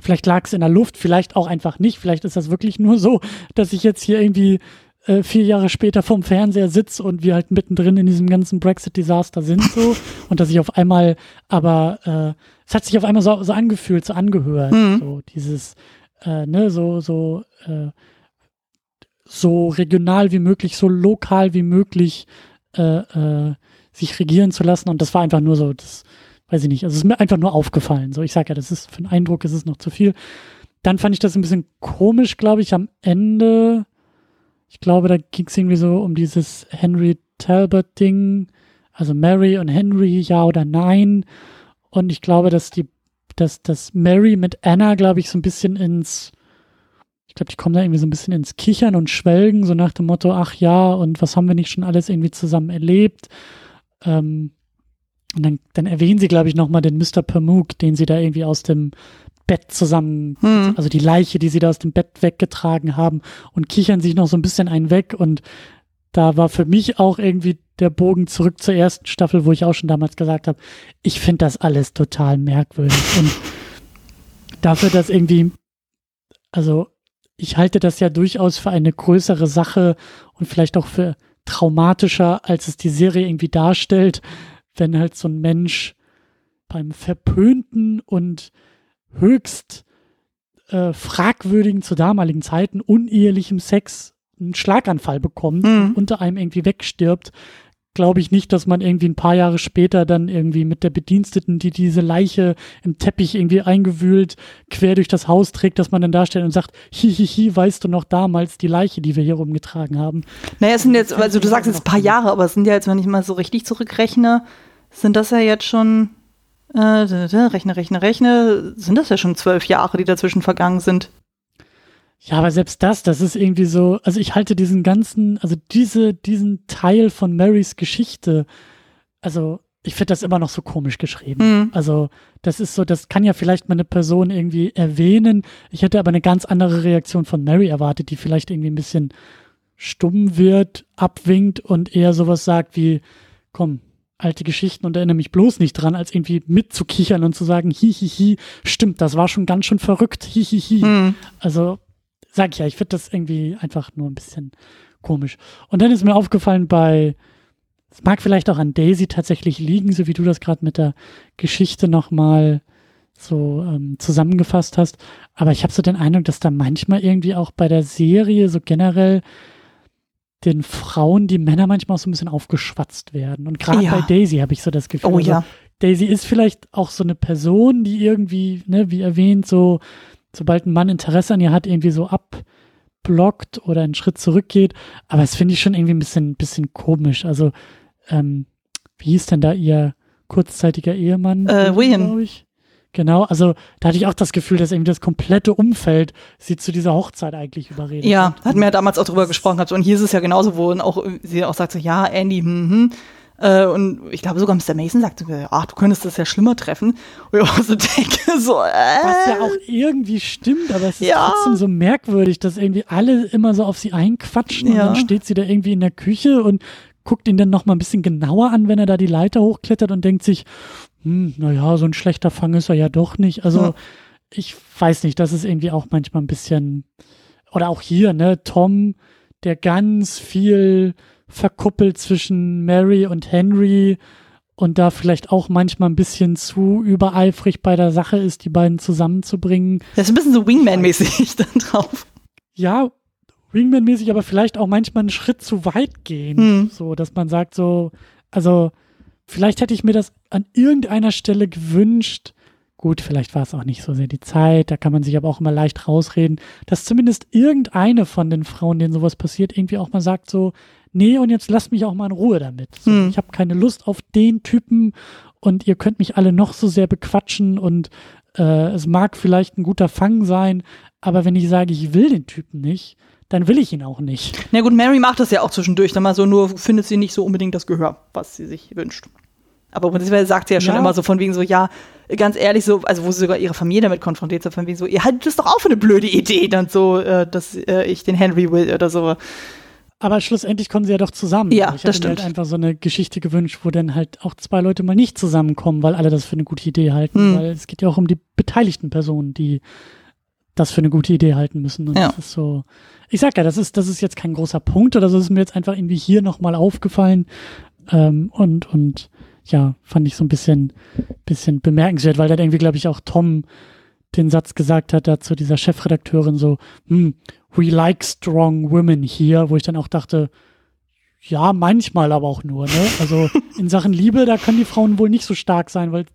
vielleicht lag es in der Luft, vielleicht auch einfach nicht. Vielleicht ist das wirklich nur so, dass ich jetzt hier irgendwie äh, vier Jahre später vorm Fernseher sitze und wir halt mittendrin in diesem ganzen Brexit-Desaster sind so (laughs) und dass ich auf einmal, aber äh, es hat sich auf einmal so, so angefühlt, so angehört, mhm. so dieses, äh, ne, so, so, äh, so regional wie möglich, so lokal wie möglich äh, äh, sich regieren zu lassen. Und das war einfach nur so, das weiß ich nicht, also es ist mir einfach nur aufgefallen. So, ich sage ja, das ist für einen Eindruck ist es noch zu viel. Dann fand ich das ein bisschen komisch, glaube ich, am Ende. Ich glaube, da ging es irgendwie so um dieses Henry Talbot-Ding, also Mary und Henry, ja oder nein. Und ich glaube, dass die, dass, dass Mary mit Anna, glaube ich, so ein bisschen ins ich glaube, die kommen da irgendwie so ein bisschen ins Kichern und Schwelgen, so nach dem Motto, ach ja, und was haben wir nicht schon alles irgendwie zusammen erlebt? Ähm, und dann, dann erwähnen sie, glaube ich, nochmal den Mr. Pamuk, den sie da irgendwie aus dem Bett zusammen, hm. also die Leiche, die sie da aus dem Bett weggetragen haben und kichern sich noch so ein bisschen einen weg und da war für mich auch irgendwie der Bogen zurück zur ersten Staffel, wo ich auch schon damals gesagt habe, ich finde das alles total merkwürdig und dafür, dass irgendwie, also ich halte das ja durchaus für eine größere Sache und vielleicht auch für traumatischer, als es die Serie irgendwie darstellt, wenn halt so ein Mensch beim verpönten und höchst äh, fragwürdigen, zu damaligen Zeiten, unehelichem Sex einen Schlaganfall bekommt mhm. und unter einem irgendwie wegstirbt, glaube ich nicht, dass man irgendwie ein paar Jahre später dann irgendwie mit der Bediensteten, die diese Leiche im Teppich irgendwie eingewühlt quer durch das Haus trägt, dass man dann darstellt und sagt, hihihi, weißt du noch damals die Leiche, die wir hier rumgetragen haben. Naja, es sind jetzt, also du sagst jetzt ein paar Jahre, aber es sind ja jetzt, wenn ich mal so richtig zurückrechne, sind das ja jetzt schon, äh, rechne, rechne, rechne, sind das ja schon zwölf Jahre, die dazwischen vergangen sind. Ja, aber selbst das, das ist irgendwie so, also ich halte diesen ganzen, also diese, diesen Teil von Marys Geschichte, also ich finde das immer noch so komisch geschrieben. Mhm. Also das ist so, das kann ja vielleicht mal eine Person irgendwie erwähnen. Ich hätte aber eine ganz andere Reaktion von Mary erwartet, die vielleicht irgendwie ein bisschen stumm wird, abwinkt und eher sowas sagt wie, komm, alte Geschichten und erinnere mich bloß nicht dran, als irgendwie mitzukichern und zu sagen, hihihi, stimmt, das war schon ganz schön verrückt, hihihi. Mhm. Also Sag ich ja, ich finde das irgendwie einfach nur ein bisschen komisch. Und dann ist mir aufgefallen bei, es mag vielleicht auch an Daisy tatsächlich liegen, so wie du das gerade mit der Geschichte nochmal so ähm, zusammengefasst hast. Aber ich habe so den Eindruck, dass da manchmal irgendwie auch bei der Serie so generell den Frauen die Männer manchmal auch so ein bisschen aufgeschwatzt werden. Und gerade ja. bei Daisy habe ich so das Gefühl. Oh also, ja. Daisy ist vielleicht auch so eine Person, die irgendwie, ne, wie erwähnt, so sobald ein Mann Interesse an ihr hat, irgendwie so abblockt oder einen Schritt zurückgeht. Aber das finde ich schon irgendwie ein bisschen, bisschen komisch. Also, ähm, wie hieß denn da ihr kurzzeitiger Ehemann? Äh, William. Ich? Genau, also da hatte ich auch das Gefühl, dass irgendwie das komplette Umfeld sie zu dieser Hochzeit eigentlich überredet. Ja, hat. hatten wir ja damals auch drüber gesprochen gehabt. Und hier ist es ja genauso, wo auch sie auch sagt so, ja, Andy, hm, hm. Äh, und ich glaube sogar Mr. Mason sagte, ach, du könntest das ja schlimmer treffen. Und ich auch so (laughs) denke, so, äh. Was ja auch irgendwie stimmt, aber es ist ja. trotzdem so merkwürdig, dass irgendwie alle immer so auf sie einquatschen ja. und dann steht sie da irgendwie in der Küche und guckt ihn dann noch mal ein bisschen genauer an, wenn er da die Leiter hochklettert und denkt sich, hm, naja, so ein schlechter Fang ist er ja doch nicht. Also ja. ich weiß nicht, das ist irgendwie auch manchmal ein bisschen, oder auch hier, ne, Tom, der ganz viel verkuppelt zwischen Mary und Henry und da vielleicht auch manchmal ein bisschen zu übereifrig bei der Sache ist, die beiden zusammenzubringen. Das ist ein bisschen so Wingman-mäßig (laughs) dann drauf. Ja, Wingman-mäßig, aber vielleicht auch manchmal einen Schritt zu weit gehen. Hm. So, dass man sagt so, also vielleicht hätte ich mir das an irgendeiner Stelle gewünscht, Gut, vielleicht war es auch nicht so sehr die Zeit, da kann man sich aber auch immer leicht rausreden, dass zumindest irgendeine von den Frauen, denen sowas passiert, irgendwie auch mal sagt so, nee, und jetzt lasst mich auch mal in Ruhe damit. So, hm. Ich habe keine Lust auf den Typen und ihr könnt mich alle noch so sehr bequatschen und äh, es mag vielleicht ein guter Fang sein, aber wenn ich sage, ich will den Typen nicht, dann will ich ihn auch nicht. Na gut, Mary macht das ja auch zwischendurch, dann mal so, nur findet sie nicht so unbedingt das Gehör, was sie sich wünscht. Aber prinzipiell sagt sie ja schon ja. immer so von wegen so, ja, ganz ehrlich, so, also wo sie sogar ihre Familie damit konfrontiert, so von wegen so, ihr haltet das doch auch für eine blöde Idee, dann so, äh, dass äh, ich den Henry will oder so. Aber schlussendlich kommen sie ja doch zusammen. Ja, ich das stimmt. Mir halt einfach so eine Geschichte gewünscht, wo dann halt auch zwei Leute mal nicht zusammenkommen, weil alle das für eine gute Idee halten. Hm. Weil es geht ja auch um die beteiligten Personen, die das für eine gute Idee halten müssen. Und ja. das ist so, ich sag ja, das ist, das ist jetzt kein großer Punkt oder so, das ist mir jetzt einfach irgendwie hier nochmal aufgefallen. Ähm, und, und ja, fand ich so ein bisschen, bisschen bemerkenswert, weil dann irgendwie, glaube ich, auch Tom den Satz gesagt hat dazu dieser Chefredakteurin so, hm, we like strong women here, wo ich dann auch dachte, ja, manchmal aber auch nur, ne? Also (laughs) in Sachen Liebe, da können die Frauen wohl nicht so stark sein, weil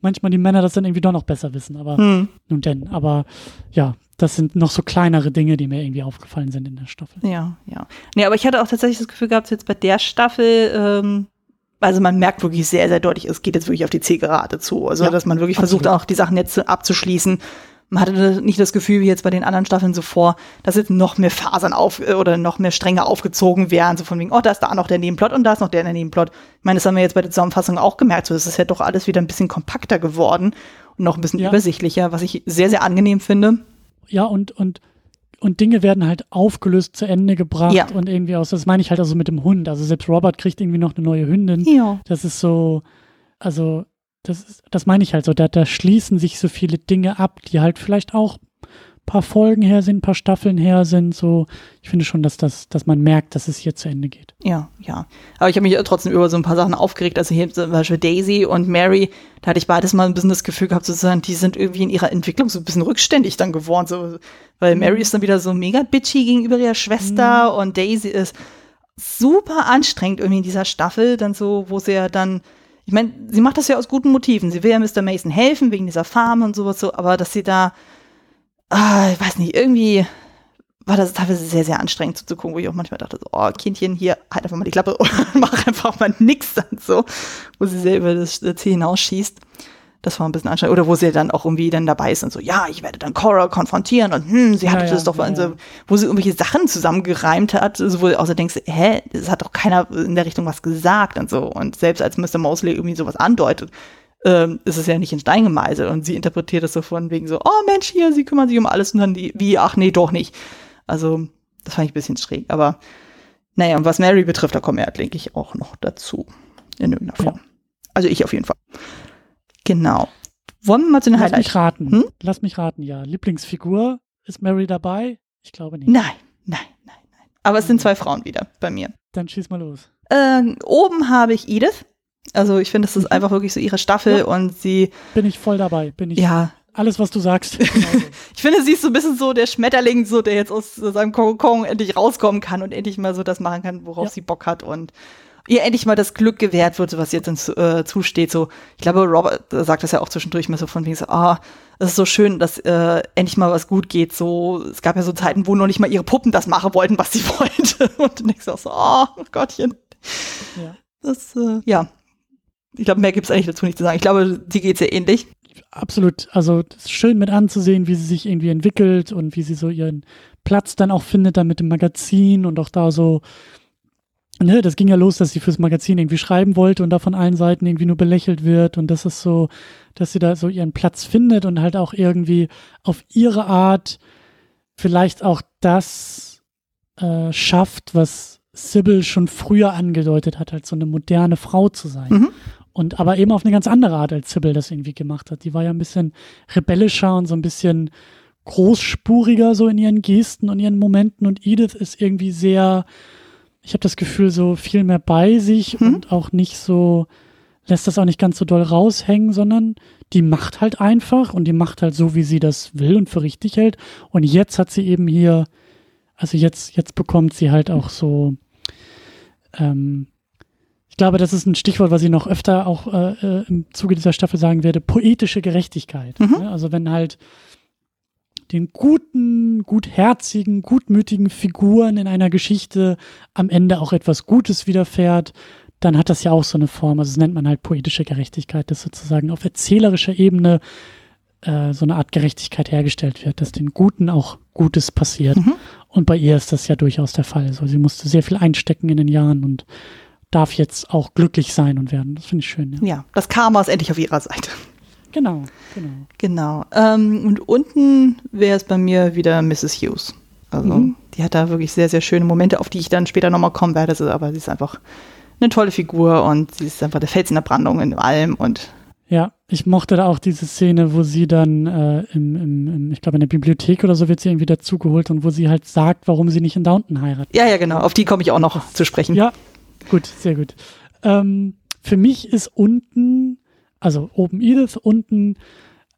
manchmal die Männer das dann irgendwie doch noch besser wissen, aber hm. nun denn, aber ja, das sind noch so kleinere Dinge, die mir irgendwie aufgefallen sind in der Staffel. Ja, ja. Nee, aber ich hatte auch tatsächlich das Gefühl gehabt, jetzt bei der Staffel, ähm, also man merkt wirklich sehr, sehr deutlich, es geht jetzt wirklich auf die Zielgerade zu. Also, ja, dass man wirklich absolut. versucht, auch die Sachen jetzt abzuschließen. Man hatte nicht das Gefühl, wie jetzt bei den anderen Staffeln so vor, dass jetzt noch mehr Fasern auf äh, oder noch mehr Stränge aufgezogen werden, so von wegen, oh, da ist da noch der Nebenplot und da ist noch der Nebenplot. Ich meine, das haben wir jetzt bei der Zusammenfassung auch gemerkt, so es ist ja doch alles wieder ein bisschen kompakter geworden und noch ein bisschen ja. übersichtlicher, was ich sehr, sehr angenehm finde. Ja, und, und und Dinge werden halt aufgelöst zu Ende gebracht ja. und irgendwie aus. Das meine ich halt also mit dem Hund. Also selbst Robert kriegt irgendwie noch eine neue Hündin. Ja. Das ist so, also das ist, das meine ich halt so. Da, da schließen sich so viele Dinge ab, die halt vielleicht auch paar Folgen her sind, ein paar Staffeln her sind. So, ich finde schon, dass das, dass man merkt, dass es hier zu Ende geht. Ja, ja. Aber ich habe mich trotzdem über so ein paar Sachen aufgeregt. Also hier zum Beispiel Daisy und Mary, da hatte ich beides mal ein bisschen das Gefühl gehabt, sozusagen, die sind irgendwie in ihrer Entwicklung so ein bisschen rückständig dann geworden. So, weil mhm. Mary ist dann wieder so mega bitchy gegenüber ihrer Schwester mhm. und Daisy ist super anstrengend irgendwie in dieser Staffel, dann so, wo sie ja dann ich meine, sie macht das ja aus guten Motiven. Sie will ja Mr. Mason helfen wegen dieser Farm und sowas so, aber dass sie da, ah, ich weiß nicht, irgendwie war das teilweise sehr, sehr anstrengend zuzugucken, wo ich auch manchmal dachte, so, oh, Kindchen, hier, halt einfach mal die Klappe (laughs) und mach einfach mal nix dann so, wo sie selber das Ziel hinausschießt. Das war ein bisschen anstrengend. Oder wo sie dann auch irgendwie dann dabei ist und so, ja, ich werde dann Cora konfrontieren und hm, sie hatte ja, das ja, doch, ja, so, wo sie irgendwelche Sachen zusammengereimt hat, so, wo du außer denkst, hä, das hat doch keiner in der Richtung was gesagt und so. Und selbst als Mr. Mosley irgendwie sowas andeutet, ähm, ist es ja nicht in Stein gemeißelt und sie interpretiert das so von wegen so, oh Mensch, hier, sie kümmern sich um alles und dann die, wie, ach nee, doch nicht. Also, das fand ich ein bisschen schräg, aber naja, und was Mary betrifft, da kommen wir, denke ich, auch noch dazu. In irgendeiner Form. Also ich auf jeden Fall. Genau. Wollen wir mal zu den Lass Highlights? mich raten. Hm? Lass mich raten, ja. Lieblingsfigur, ist Mary dabei? Ich glaube nicht. Nein, nein, nein, nein. Aber es sind zwei Frauen wieder bei mir. Dann schieß mal los. Ähm, oben habe ich Edith. Also ich finde, das ist mhm. einfach wirklich so ihre Staffel ja. und sie. Bin ich voll dabei. Bin ich. Ja. Alles, was du sagst. (laughs) ich finde, sie ist so ein bisschen so der Schmetterling, so der jetzt aus seinem Kokon endlich rauskommen kann und endlich mal so das machen kann, worauf ja. sie Bock hat und ihr endlich mal das Glück gewährt wird, was jetzt uns äh, zusteht. So, ich glaube, Robert sagt das ja auch zwischendurch mal so von wegen so, ah, es ist so schön, dass äh, endlich mal was gut geht. So, es gab ja so Zeiten, wo noch nicht mal ihre Puppen das machen wollten, was sie (laughs) wollte. Und dann denkst du auch so, oh Gottchen. Ja. Das, äh, ja. Ich glaube, mehr gibt es eigentlich dazu nicht zu sagen. Ich glaube, die geht sehr ähnlich. Absolut. Also, es ist schön mit anzusehen, wie sie sich irgendwie entwickelt und wie sie so ihren Platz dann auch findet, dann mit dem Magazin und auch da so ne, das ging ja los, dass sie fürs Magazin irgendwie schreiben wollte und da von allen Seiten irgendwie nur belächelt wird und das ist so, dass sie da so ihren Platz findet und halt auch irgendwie auf ihre Art vielleicht auch das äh, schafft, was Sybil schon früher angedeutet hat, halt so eine moderne Frau zu sein. Mhm. Und aber eben auf eine ganz andere Art, als Sybil das irgendwie gemacht hat. Die war ja ein bisschen rebellischer und so ein bisschen großspuriger so in ihren Gesten und ihren Momenten und Edith ist irgendwie sehr ich habe das Gefühl, so viel mehr bei sich hm? und auch nicht so, lässt das auch nicht ganz so doll raushängen, sondern die macht halt einfach und die macht halt so, wie sie das will und für richtig hält. Und jetzt hat sie eben hier, also jetzt, jetzt bekommt sie halt auch so, ähm, ich glaube, das ist ein Stichwort, was ich noch öfter auch äh, äh im Zuge dieser Staffel sagen werde, poetische Gerechtigkeit. Mhm. Ne? Also wenn halt den guten, gutherzigen, gutmütigen Figuren in einer Geschichte am Ende auch etwas Gutes widerfährt, dann hat das ja auch so eine Form. Also das nennt man halt poetische Gerechtigkeit, dass sozusagen auf erzählerischer Ebene äh, so eine Art Gerechtigkeit hergestellt wird, dass den Guten auch Gutes passiert. Mhm. Und bei ihr ist das ja durchaus der Fall. Also sie musste sehr viel einstecken in den Jahren und darf jetzt auch glücklich sein und werden. Das finde ich schön. Ja. ja, das Karma ist endlich auf ihrer Seite. Genau, genau. Genau. Ähm, und unten wäre es bei mir wieder Mrs. Hughes. Also mhm. die hat da wirklich sehr, sehr schöne Momente, auf die ich dann später nochmal kommen werde. Aber sie ist einfach eine tolle Figur und sie ist einfach der Fels in der Brandung in allem und ja, ich mochte da auch diese Szene, wo sie dann äh, im, im, im, ich glaube in der Bibliothek oder so wird sie irgendwie dazugeholt und wo sie halt sagt, warum sie nicht in Downton heiratet. Ja, ja, genau. Auf die komme ich auch noch zu sprechen. Ja, gut, sehr gut. Ähm, für mich ist unten also oben Edith, unten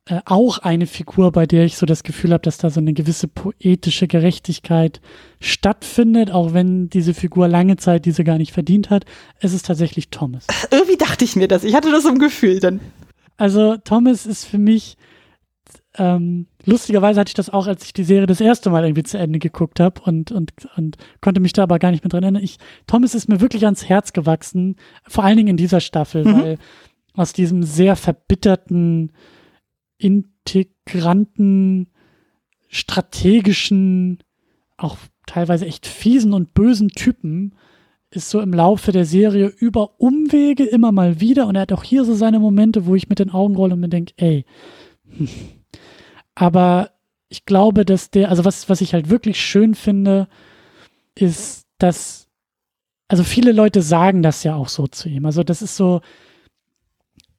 äh, auch eine Figur, bei der ich so das Gefühl habe, dass da so eine gewisse poetische Gerechtigkeit stattfindet, auch wenn diese Figur lange Zeit diese gar nicht verdient hat. Es ist tatsächlich Thomas. (laughs) Irgendwie dachte ich mir das. Ich hatte das im Gefühl dann. Also Thomas ist für mich ähm, lustigerweise hatte ich das auch, als ich die Serie das erste Mal irgendwie zu Ende geguckt habe und, und, und konnte mich da aber gar nicht mehr dran erinnern. Ich, Thomas ist mir wirklich ans Herz gewachsen, vor allen Dingen in dieser Staffel, mhm. weil aus diesem sehr verbitterten, integranten, strategischen, auch teilweise echt fiesen und bösen Typen ist so im Laufe der Serie über Umwege immer mal wieder und er hat auch hier so seine Momente, wo ich mit den Augen rolle und mir denke, ey, aber ich glaube, dass der, also was, was ich halt wirklich schön finde, ist, dass, also viele Leute sagen das ja auch so zu ihm. Also das ist so,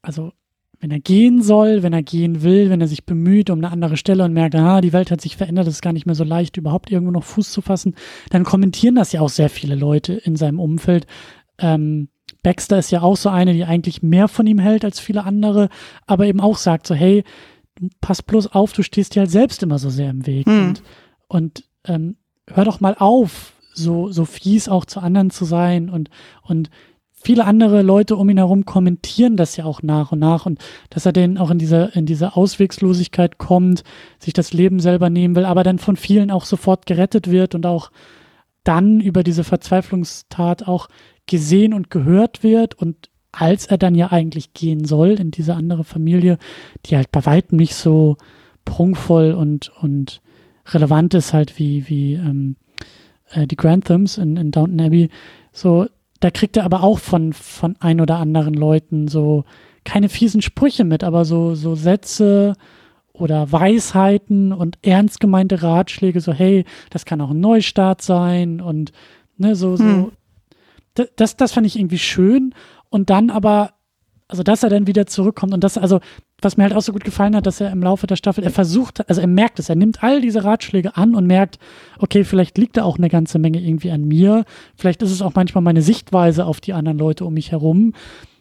also wenn er gehen soll, wenn er gehen will, wenn er sich bemüht um eine andere Stelle und merkt, ah, die Welt hat sich verändert, es ist gar nicht mehr so leicht, überhaupt irgendwo noch Fuß zu fassen, dann kommentieren das ja auch sehr viele Leute in seinem Umfeld. Ähm, Baxter ist ja auch so eine, die eigentlich mehr von ihm hält als viele andere, aber eben auch sagt so, hey, pass bloß auf, du stehst dir halt selbst immer so sehr im Weg mhm. und, und ähm, hör doch mal auf, so, so fies auch zu anderen zu sein und, und viele andere Leute um ihn herum kommentieren das ja auch nach und nach und dass er denn auch in dieser, in diese Auswegslosigkeit kommt, sich das Leben selber nehmen will, aber dann von vielen auch sofort gerettet wird und auch dann über diese Verzweiflungstat auch gesehen und gehört wird und als er dann ja eigentlich gehen soll in diese andere Familie, die halt bei weitem nicht so prunkvoll und, und relevant ist halt wie, wie ähm, äh, die Granthams in, in Downton Abbey, so da kriegt er aber auch von, von ein oder anderen Leuten so keine fiesen Sprüche mit, aber so, so Sätze oder Weisheiten und ernst gemeinte Ratschläge, so, hey, das kann auch ein Neustart sein und ne, so, so. Hm. Das, das fand ich irgendwie schön. Und dann aber also dass er dann wieder zurückkommt und das, also was mir halt auch so gut gefallen hat, dass er im Laufe der Staffel, er versucht, also er merkt es, er nimmt all diese Ratschläge an und merkt, okay, vielleicht liegt da auch eine ganze Menge irgendwie an mir, vielleicht ist es auch manchmal meine Sichtweise auf die anderen Leute um mich herum,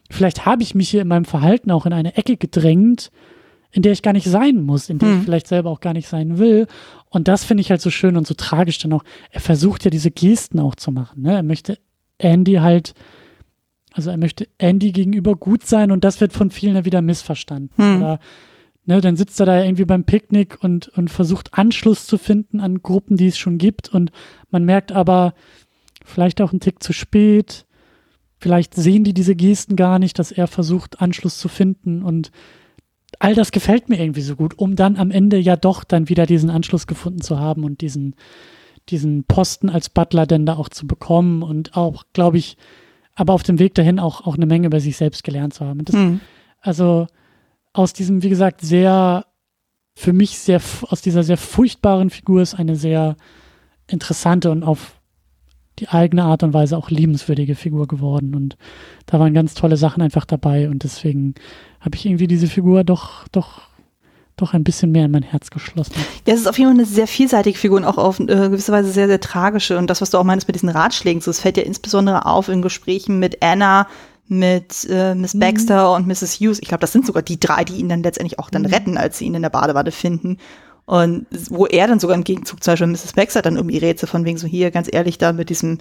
vielleicht habe ich mich hier in meinem Verhalten auch in eine Ecke gedrängt, in der ich gar nicht sein muss, in der hm. ich vielleicht selber auch gar nicht sein will. Und das finde ich halt so schön und so tragisch dann auch. Er versucht ja diese Gesten auch zu machen. Ne? Er möchte Andy halt also er möchte Andy gegenüber gut sein und das wird von vielen ja wieder missverstanden. Hm. Oder ne, dann sitzt er da irgendwie beim Picknick und, und versucht Anschluss zu finden an Gruppen, die es schon gibt. Und man merkt aber, vielleicht auch einen Tick zu spät. Vielleicht sehen die diese Gesten gar nicht, dass er versucht, Anschluss zu finden. Und all das gefällt mir irgendwie so gut, um dann am Ende ja doch dann wieder diesen Anschluss gefunden zu haben und diesen, diesen Posten als Butler denn da auch zu bekommen und auch, glaube ich, aber auf dem Weg dahin auch, auch eine Menge über sich selbst gelernt zu haben. Das, mhm. Also aus diesem, wie gesagt, sehr, für mich sehr, aus dieser sehr furchtbaren Figur ist eine sehr interessante und auf die eigene Art und Weise auch liebenswürdige Figur geworden. Und da waren ganz tolle Sachen einfach dabei. Und deswegen habe ich irgendwie diese Figur doch, doch doch ein bisschen mehr in mein Herz geschlossen. Ja, es ist auf jeden Fall eine sehr vielseitige Figur und auch auf äh, gewisse Weise sehr, sehr tragische. Und das, was du auch meinst mit diesen Ratschlägen, so, es fällt ja insbesondere auf in Gesprächen mit Anna, mit äh, Miss mhm. Baxter mhm. und Mrs. Hughes. Ich glaube, das sind sogar die drei, die ihn dann letztendlich auch dann mhm. retten, als sie ihn in der Badewanne finden. Und wo er dann sogar im Gegenzug zum Beispiel Mrs. Baxter dann irgendwie rätsel von wegen so hier, ganz ehrlich, da mit diesem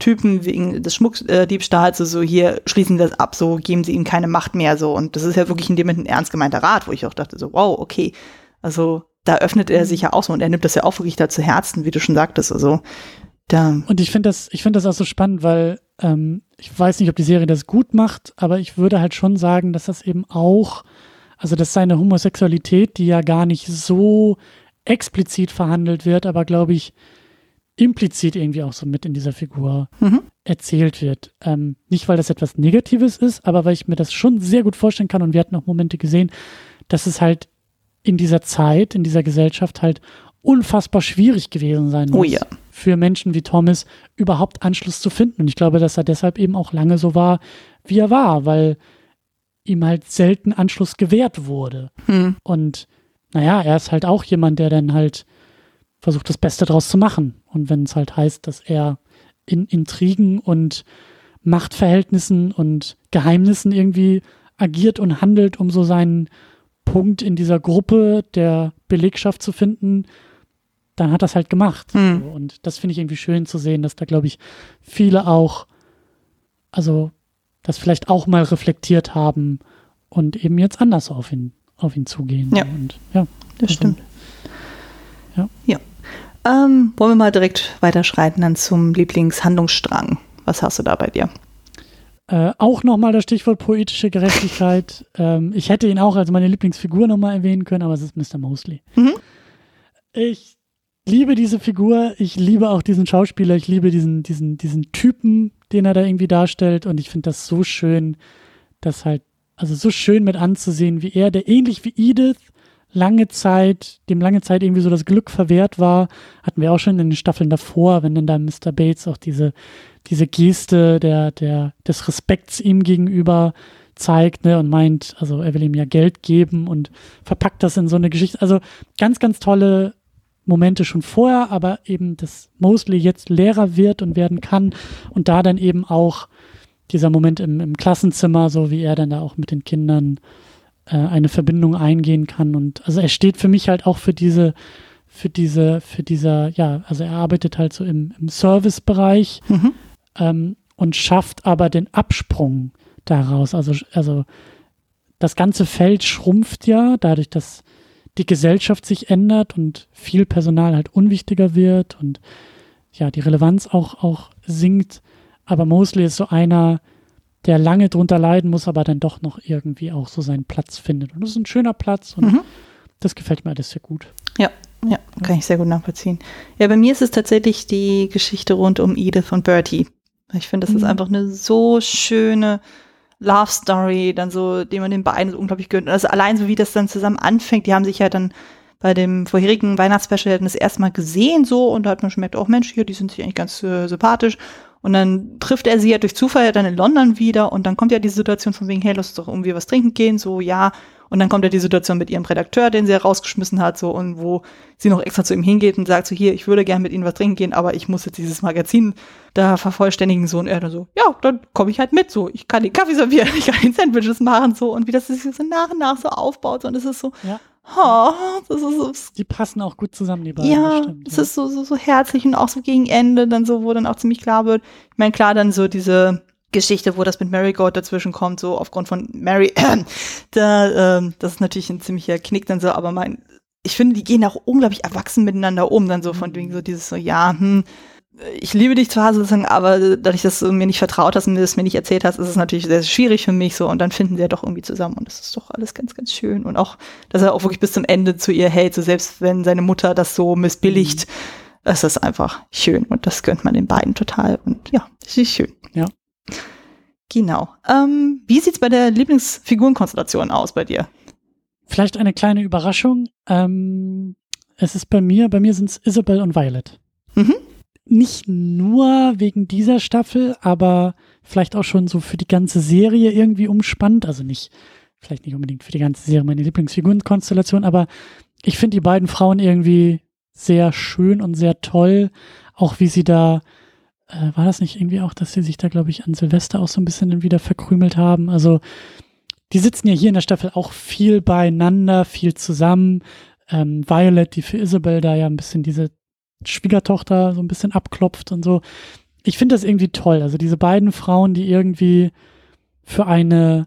Typen wegen des Schmuckdiebstahls, so, so hier schließen das ab, so geben sie ihm keine Macht mehr, so. Und das ist ja wirklich in dem Moment ein ernst gemeinter Rat, wo ich auch dachte, so, wow, okay. Also da öffnet er sich ja auch so und er nimmt das ja auch wirklich da zu Herzen, wie du schon sagtest. Also da. Und ich finde das, ich das auch so spannend, weil ähm, ich weiß nicht, ob die Serie das gut macht, aber ich würde halt schon sagen, dass das eben auch, also dass seine Homosexualität, die ja gar nicht so explizit verhandelt wird, aber glaube ich, implizit irgendwie auch so mit in dieser Figur mhm. erzählt wird. Ähm, nicht, weil das etwas Negatives ist, aber weil ich mir das schon sehr gut vorstellen kann und wir hatten auch Momente gesehen, dass es halt in dieser Zeit, in dieser Gesellschaft halt unfassbar schwierig gewesen sein oh muss. Oh ja. Für Menschen wie Thomas überhaupt Anschluss zu finden. Und ich glaube, dass er deshalb eben auch lange so war, wie er war, weil ihm halt selten Anschluss gewährt wurde. Mhm. Und naja, er ist halt auch jemand, der dann halt versucht, das Beste draus zu machen. Und wenn es halt heißt, dass er in Intrigen und Machtverhältnissen und Geheimnissen irgendwie agiert und handelt, um so seinen Punkt in dieser Gruppe der Belegschaft zu finden, dann hat das halt gemacht. Mhm. Und das finde ich irgendwie schön zu sehen, dass da, glaube ich, viele auch, also das vielleicht auch mal reflektiert haben und eben jetzt anders auf ihn, auf ihn zugehen. Ja, und, ja das also, stimmt. Ja. ja. Ähm, wollen wir mal direkt weiterschreiten dann zum Lieblingshandlungsstrang. Was hast du da bei dir? Äh, auch nochmal das Stichwort poetische Gerechtigkeit. ähm, ich hätte ihn auch als meine Lieblingsfigur nochmal erwähnen können, aber es ist Mr. Mosley. Mhm. Ich liebe diese Figur, ich liebe auch diesen Schauspieler, ich liebe diesen, diesen, diesen Typen, den er da irgendwie darstellt und ich finde das so schön, dass halt, also so schön mit anzusehen, wie er, der ähnlich wie Edith lange Zeit, dem lange Zeit irgendwie so das Glück verwehrt war, hatten wir auch schon in den Staffeln davor, wenn dann da Mr. Bates auch diese, diese Geste der, der, des Respekts ihm gegenüber zeigt ne, und meint, also er will ihm ja Geld geben und verpackt das in so eine Geschichte. Also ganz, ganz tolle Momente schon vorher, aber eben, dass Mosley jetzt Lehrer wird und werden kann und da dann eben auch dieser Moment im, im Klassenzimmer, so wie er dann da auch mit den Kindern äh, eine Verbindung eingehen kann. Und also er steht für mich halt auch für diese, für diese, für dieser, ja, also er arbeitet halt so im, im Servicebereich mhm. ähm, und schafft aber den Absprung daraus. Also, also das ganze Feld schrumpft ja, dadurch, dass die Gesellschaft sich ändert und viel Personal halt unwichtiger wird und ja, die Relevanz auch, auch sinkt. Aber Mosley ist so einer, der lange drunter leiden muss, aber dann doch noch irgendwie auch so seinen Platz findet. Und das ist ein schöner Platz und mhm. das gefällt mir alles sehr gut. Ja, ja, kann ich sehr gut nachvollziehen. Ja, bei mir ist es tatsächlich die Geschichte rund um Edith und Bertie. Ich finde, das mhm. ist einfach eine so schöne Love Story, dann so, den man den beiden so unglaublich gönnt. Also allein so wie das dann zusammen anfängt, die haben sich ja dann bei dem vorherigen Weihnachtsspecial das erste Mal gesehen so und da hat man schon gemerkt, oh Mensch, hier, die sind sich eigentlich ganz äh, sympathisch. Und dann trifft er sie ja durch Zufall dann in London wieder und dann kommt ja die Situation von wegen, hey, lass uns doch irgendwie was trinken gehen, so, ja. Und dann kommt ja die Situation mit ihrem Redakteur, den sie rausgeschmissen hat, so, und wo sie noch extra zu ihm hingeht und sagt so, hier, ich würde gerne mit Ihnen was trinken gehen, aber ich muss jetzt dieses Magazin da vervollständigen, so, und er dann so, ja, dann komme ich halt mit, so, ich kann den Kaffee servieren, (laughs) ich kann den Sandwiches machen, so, und wie das sich so nach und nach so aufbaut, und es ist so, ja. Oh, das ist so, die passen auch gut zusammen, die beiden. Ja, bestimmt, es ja. ist so, so, so herzlich und auch so gegen Ende, dann so, wo dann auch ziemlich klar wird. Ich meine, klar, dann so diese Geschichte, wo das mit Marigold dazwischen kommt, so aufgrund von Mary, äh, (clears throat) da, ähm, das ist natürlich ein ziemlicher Knick dann so, aber mein, ich finde, die gehen auch unglaublich erwachsen miteinander um, dann so von wegen so dieses so, ja, hm, ich liebe dich zwar sozusagen, aber dadurch, dass du mir nicht vertraut hast und mir das mir nicht erzählt hast, ist es natürlich sehr schwierig für mich so und dann finden sie ja doch irgendwie zusammen und das ist doch alles ganz, ganz schön und auch, dass er auch wirklich bis zum Ende zu ihr hält, so selbst wenn seine Mutter das so missbilligt, mhm. ist einfach schön und das gönnt man den beiden total und ja, es ist schön. Ja. Genau. Ähm, wie sieht's bei der Lieblingsfigurenkonstellation aus bei dir? Vielleicht eine kleine Überraschung. Ähm, es ist bei mir, bei mir sind es Isabel und Violet. Mhm nicht nur wegen dieser Staffel, aber vielleicht auch schon so für die ganze Serie irgendwie umspannt. Also nicht, vielleicht nicht unbedingt für die ganze Serie meine Lieblingsfigurenkonstellation, aber ich finde die beiden Frauen irgendwie sehr schön und sehr toll. Auch wie sie da, äh, war das nicht irgendwie auch, dass sie sich da, glaube ich, an Silvester auch so ein bisschen wieder verkrümelt haben? Also, die sitzen ja hier in der Staffel auch viel beieinander, viel zusammen. Ähm, Violet, die für Isabel da ja ein bisschen diese Schwiegertochter so ein bisschen abklopft und so. Ich finde das irgendwie toll. Also diese beiden Frauen, die irgendwie für eine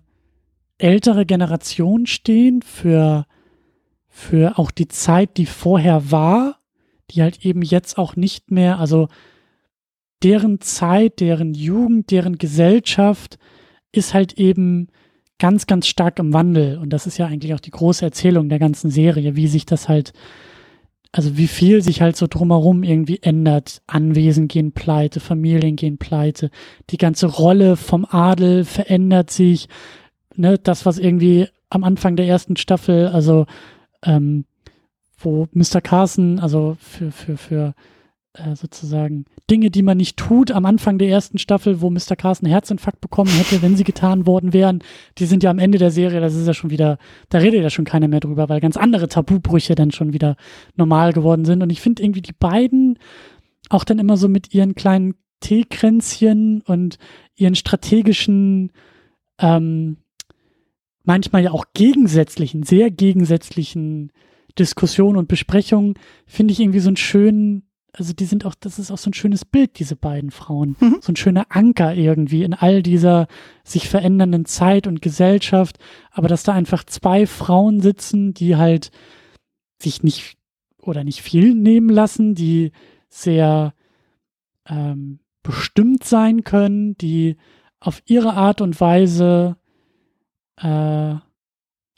ältere Generation stehen, für, für auch die Zeit, die vorher war, die halt eben jetzt auch nicht mehr, also deren Zeit, deren Jugend, deren Gesellschaft ist halt eben ganz, ganz stark im Wandel. Und das ist ja eigentlich auch die große Erzählung der ganzen Serie, wie sich das halt also wie viel sich halt so drumherum irgendwie ändert. Anwesen gehen pleite, Familien gehen pleite, die ganze Rolle vom Adel verändert sich. Ne, das, was irgendwie am Anfang der ersten Staffel, also ähm, wo Mr. Carson, also für, für, für äh, sozusagen Dinge, die man nicht tut am Anfang der ersten Staffel, wo Mr. Carson Herzinfarkt bekommen hätte, wenn sie getan worden wären, die sind ja am Ende der Serie, das ist ja schon wieder, da redet ja schon keiner mehr drüber, weil ganz andere Tabubrüche dann schon wieder normal geworden sind. Und ich finde irgendwie die beiden auch dann immer so mit ihren kleinen Teekränzchen und ihren strategischen, ähm, manchmal ja auch gegensätzlichen, sehr gegensätzlichen Diskussionen und Besprechungen, finde ich irgendwie so einen schönen also die sind auch, das ist auch so ein schönes Bild, diese beiden Frauen. Mhm. So ein schöner Anker irgendwie in all dieser sich verändernden Zeit und Gesellschaft. Aber dass da einfach zwei Frauen sitzen, die halt sich nicht oder nicht viel nehmen lassen, die sehr ähm, bestimmt sein können, die auf ihre Art und Weise, äh,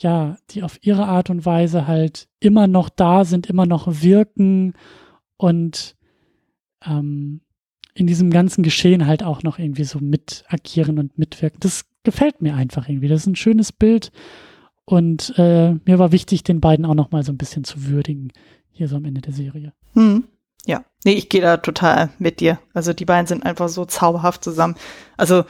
ja, die auf ihre Art und Weise halt immer noch da sind, immer noch wirken und ähm, in diesem ganzen Geschehen halt auch noch irgendwie so mit agieren und mitwirken. Das gefällt mir einfach irgendwie. Das ist ein schönes Bild und äh, mir war wichtig, den beiden auch noch mal so ein bisschen zu würdigen hier so am Ende der Serie. Hm. Ja, nee, ich gehe da total mit dir. Also die beiden sind einfach so zauberhaft zusammen. Also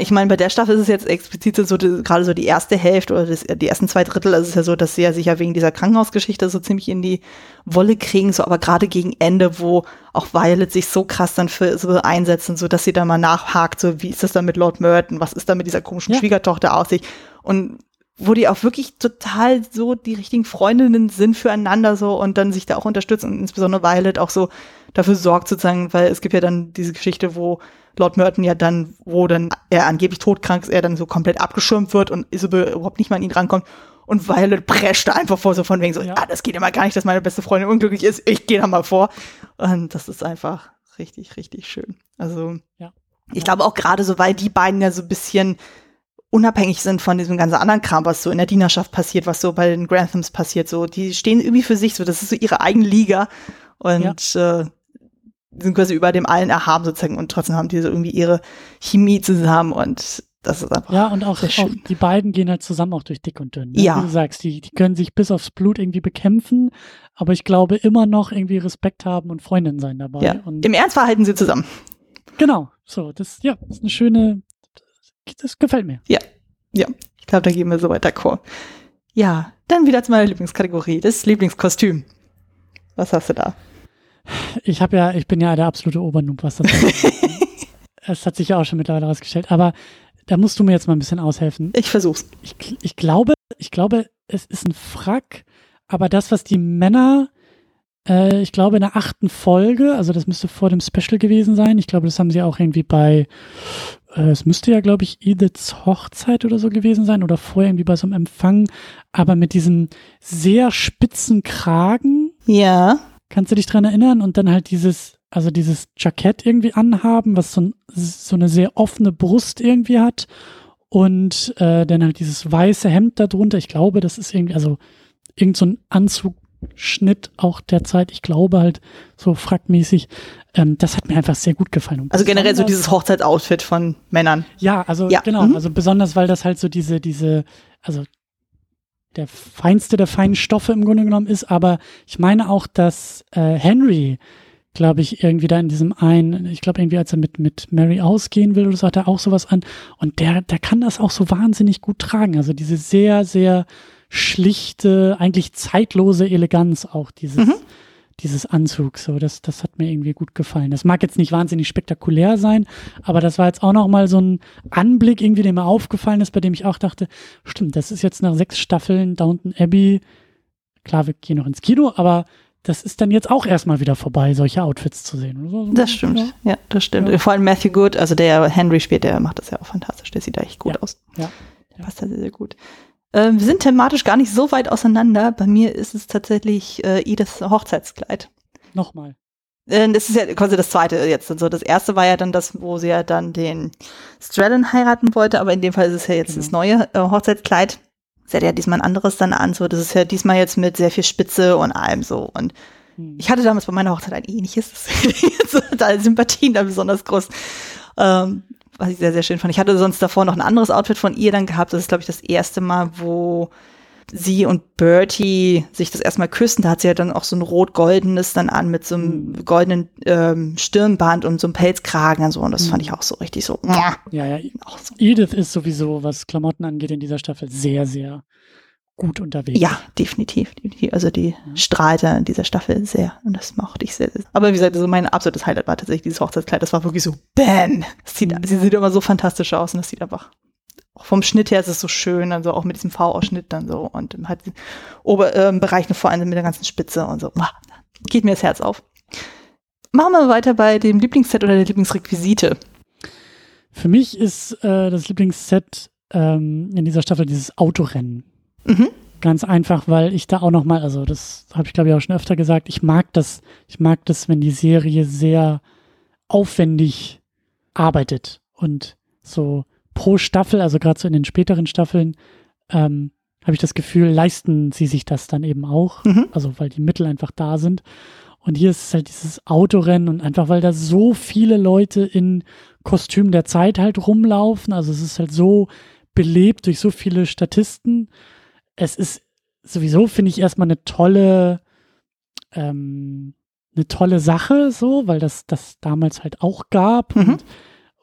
ich meine, bei der Staffel ist es jetzt explizit so, gerade so die erste Hälfte oder das, die ersten zwei Drittel, also es ist ja so, dass sie ja sich ja wegen dieser Krankenhausgeschichte so ziemlich in die Wolle kriegen, so aber gerade gegen Ende, wo auch Violet sich so krass dann für so einsetzen, so dass sie da mal nachhakt, so wie ist das dann mit Lord Merton, was ist da mit dieser komischen ja. Schwiegertochter aus sich und wo die auch wirklich total so die richtigen Freundinnen sind füreinander so und dann sich da auch unterstützen und insbesondere Violet auch so dafür sorgt sozusagen, weil es gibt ja dann diese Geschichte, wo Lord Merton ja dann, wo dann er angeblich todkrank ist, er dann so komplett abgeschirmt wird und Isabel überhaupt nicht mal an ihn rankommt. Und Violet prescht da einfach vor, so von wegen so, ja. ah, das geht immer gar nicht, dass meine beste Freundin unglücklich ist, ich gehe da mal vor. Und das ist einfach richtig, richtig schön. Also, ja. ich glaube auch gerade so, weil die beiden ja so ein bisschen unabhängig sind von diesem ganzen anderen Kram, was so in der Dienerschaft passiert, was so bei den Granthams passiert, so, die stehen irgendwie für sich, so, das ist so ihre eigene Liga. Und ja. äh, sind quasi über dem allen erhaben sozusagen und trotzdem haben die so irgendwie ihre Chemie zusammen und das ist einfach. Ja, und auch, auch die beiden gehen halt zusammen auch durch dick und dünn. Ne? Ja. Wie du sagst, die, die können sich bis aufs Blut irgendwie bekämpfen, aber ich glaube immer noch irgendwie Respekt haben und Freundin sein dabei. Ja. Und Im Ernst verhalten sie zusammen. Genau, so, das, ja, das ist eine schöne, das gefällt mir. Ja, ja, ich glaube, da gehen wir so weiter d'accord. Ja, dann wieder zu meiner Lieblingskategorie, das Lieblingskostüm. Was hast du da? Ich habe ja, ich bin ja der absolute Obernoob, was das (laughs) Es hat sich ja auch schon mittlerweile herausgestellt, aber da musst du mir jetzt mal ein bisschen aushelfen. Ich versuch's. Ich, ich glaube, ich glaube, es ist ein Frack, aber das, was die Männer, äh, ich glaube, in der achten Folge, also das müsste vor dem Special gewesen sein. Ich glaube, das haben sie auch irgendwie bei, es müsste ja, glaube ich, Ediths Hochzeit oder so gewesen sein oder vorher irgendwie bei so einem Empfang, aber mit diesem sehr spitzen Kragen. Ja. Kannst du dich dran erinnern? Und dann halt dieses, also dieses Jackett irgendwie anhaben, was so, ein, so eine sehr offene Brust irgendwie hat. Und äh, dann halt dieses weiße Hemd darunter. Ich glaube, das ist irgendwie, also irgend so ein Anzugschnitt auch derzeit. Ich glaube halt so frackmäßig. Ähm, das hat mir einfach sehr gut gefallen. also generell so dieses Hochzeitsoutfit von Männern. Ja, also ja. genau. Mhm. Also besonders, weil das halt so diese, diese, also der feinste der feinen Stoffe im Grunde genommen ist, aber ich meine auch, dass äh, Henry, glaube ich, irgendwie da in diesem einen, ich glaube irgendwie, als er mit, mit Mary ausgehen will oder so, hat er auch sowas an und der, der kann das auch so wahnsinnig gut tragen. Also diese sehr, sehr schlichte, eigentlich zeitlose Eleganz auch dieses, mhm dieses Anzug. So, das, das hat mir irgendwie gut gefallen. Das mag jetzt nicht wahnsinnig spektakulär sein, aber das war jetzt auch nochmal so ein Anblick irgendwie, der mir aufgefallen ist, bei dem ich auch dachte, stimmt, das ist jetzt nach sechs Staffeln Downton Abbey. Klar, wir gehen noch ins Kino, aber das ist dann jetzt auch erstmal wieder vorbei, solche Outfits zu sehen. So, das stimmt, ja, ja das stimmt. Ja. Vor allem Matthew Good, also der Henry spielt, der macht das ja auch fantastisch. Der sieht da echt gut ja. aus. Ja. Passt da sehr, sehr gut. Ähm, wir sind thematisch gar nicht so weit auseinander. Bei mir ist es tatsächlich äh, Ediths Hochzeitskleid. Nochmal. Äh, das ist ja quasi das zweite jetzt. Also das erste war ja dann das, wo sie ja dann den Strellen heiraten wollte, aber in dem Fall ist es ja jetzt genau. das neue äh, Hochzeitskleid. Sie hat ja diesmal ein anderes dann an, so das ist ja diesmal jetzt mit sehr viel Spitze und allem so. Und hm. ich hatte damals bei meiner Hochzeit ein ähnliches, (laughs) da Sympathien da besonders groß. Ähm, was ich sehr, sehr schön fand. Ich hatte sonst davor noch ein anderes Outfit von ihr dann gehabt. Das ist, glaube ich, das erste Mal, wo sie und Bertie sich das erstmal küssen. Da hat sie ja dann auch so ein rot-goldenes dann an mit so einem mhm. goldenen ähm, Stirnband und so einem Pelzkragen und so. Und das fand mhm. ich auch so richtig so. Ja, ja. So. Edith ist sowieso, was Klamotten angeht, in dieser Staffel sehr, sehr gut unterwegs. Ja, definitiv. definitiv. Also die ja. strahlte in dieser Staffel sehr und das mochte ich sehr, sehr. Aber wie gesagt, also mein absolutes Highlight war tatsächlich dieses Hochzeitskleid. Das war wirklich so, bam! Sieht, mhm. Sie sieht immer so fantastisch aus und das sieht einfach auch vom Schnitt her ist es so schön, also auch mit diesem V-Ausschnitt dann so und halt Oberbereich ähm, vor allem mit der ganzen Spitze und so. Geht mir das Herz auf. Machen wir weiter bei dem Lieblingsset oder der Lieblingsrequisite. Für mich ist äh, das Lieblingsset ähm, in dieser Staffel dieses Autorennen. Mhm. Ganz einfach, weil ich da auch noch mal, also das habe ich glaube ich auch schon öfter gesagt, ich mag das, ich mag das, wenn die Serie sehr aufwendig arbeitet und so pro Staffel, also gerade so in den späteren Staffeln, ähm, habe ich das Gefühl, leisten sie sich das dann eben auch, mhm. also weil die Mittel einfach da sind. Und hier ist es halt dieses Autorennen und einfach, weil da so viele Leute in Kostüm der Zeit halt rumlaufen. Also es ist halt so belebt durch so viele Statisten es ist sowieso, finde ich, erstmal eine tolle, ähm, eine tolle Sache, so, weil das das damals halt auch gab. Mhm. Und,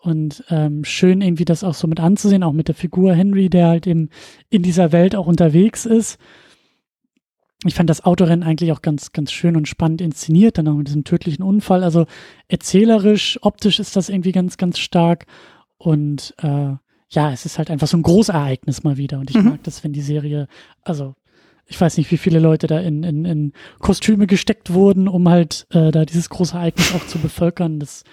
und ähm, schön irgendwie das auch so mit anzusehen, auch mit der Figur Henry, der halt eben in dieser Welt auch unterwegs ist. Ich fand das Autorennen eigentlich auch ganz, ganz schön und spannend inszeniert, dann auch mit diesem tödlichen Unfall. Also erzählerisch, optisch ist das irgendwie ganz, ganz stark. Und äh, ja, es ist halt einfach so ein Großereignis mal wieder. Und ich mhm. mag das, wenn die Serie, also ich weiß nicht, wie viele Leute da in, in, in Kostüme gesteckt wurden, um halt äh, da dieses große Ereignis auch zu bevölkern. Das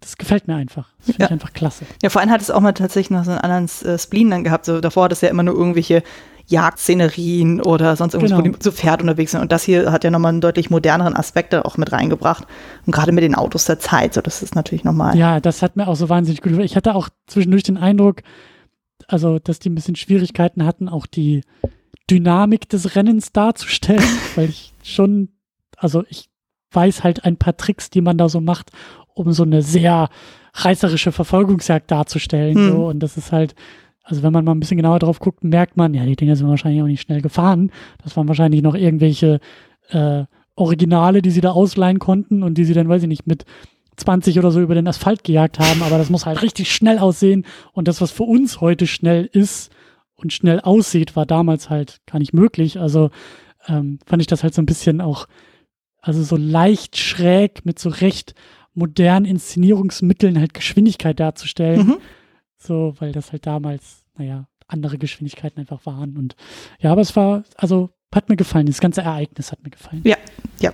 das gefällt mir einfach. Das finde ja. ich einfach klasse. Ja, vor allem hat es auch mal tatsächlich noch so einen anderen äh, Spleen dann gehabt. So davor hat es ja immer nur irgendwelche Jagdszenerien oder sonst irgendwas, genau. wo die zu Pferd unterwegs sind. Und das hier hat ja nochmal einen deutlich moderneren Aspekt auch mit reingebracht. Und gerade mit den Autos der Zeit, so das ist natürlich nochmal. Ja, das hat mir auch so wahnsinnig gut gefallen. Ich hatte auch zwischendurch den Eindruck, also, dass die ein bisschen Schwierigkeiten hatten, auch die Dynamik des Rennens darzustellen, (laughs) weil ich schon, also ich weiß halt ein paar Tricks, die man da so macht, um so eine sehr reißerische Verfolgungsjagd darzustellen. Hm. So. Und das ist halt, also wenn man mal ein bisschen genauer drauf guckt, merkt man, ja, die Dinger sind wahrscheinlich auch nicht schnell gefahren. Das waren wahrscheinlich noch irgendwelche äh, Originale, die sie da ausleihen konnten und die sie dann, weiß ich nicht, mit 20 oder so über den Asphalt gejagt haben. Aber das muss halt richtig schnell aussehen. Und das, was für uns heute schnell ist und schnell aussieht, war damals halt gar nicht möglich. Also ähm, fand ich das halt so ein bisschen auch, also so leicht schräg mit so recht modernen Inszenierungsmitteln halt Geschwindigkeit darzustellen. Mhm. So, weil das halt damals, naja, andere Geschwindigkeiten einfach waren. Und ja, aber es war, also hat mir gefallen. Das ganze Ereignis hat mir gefallen. Ja, ja.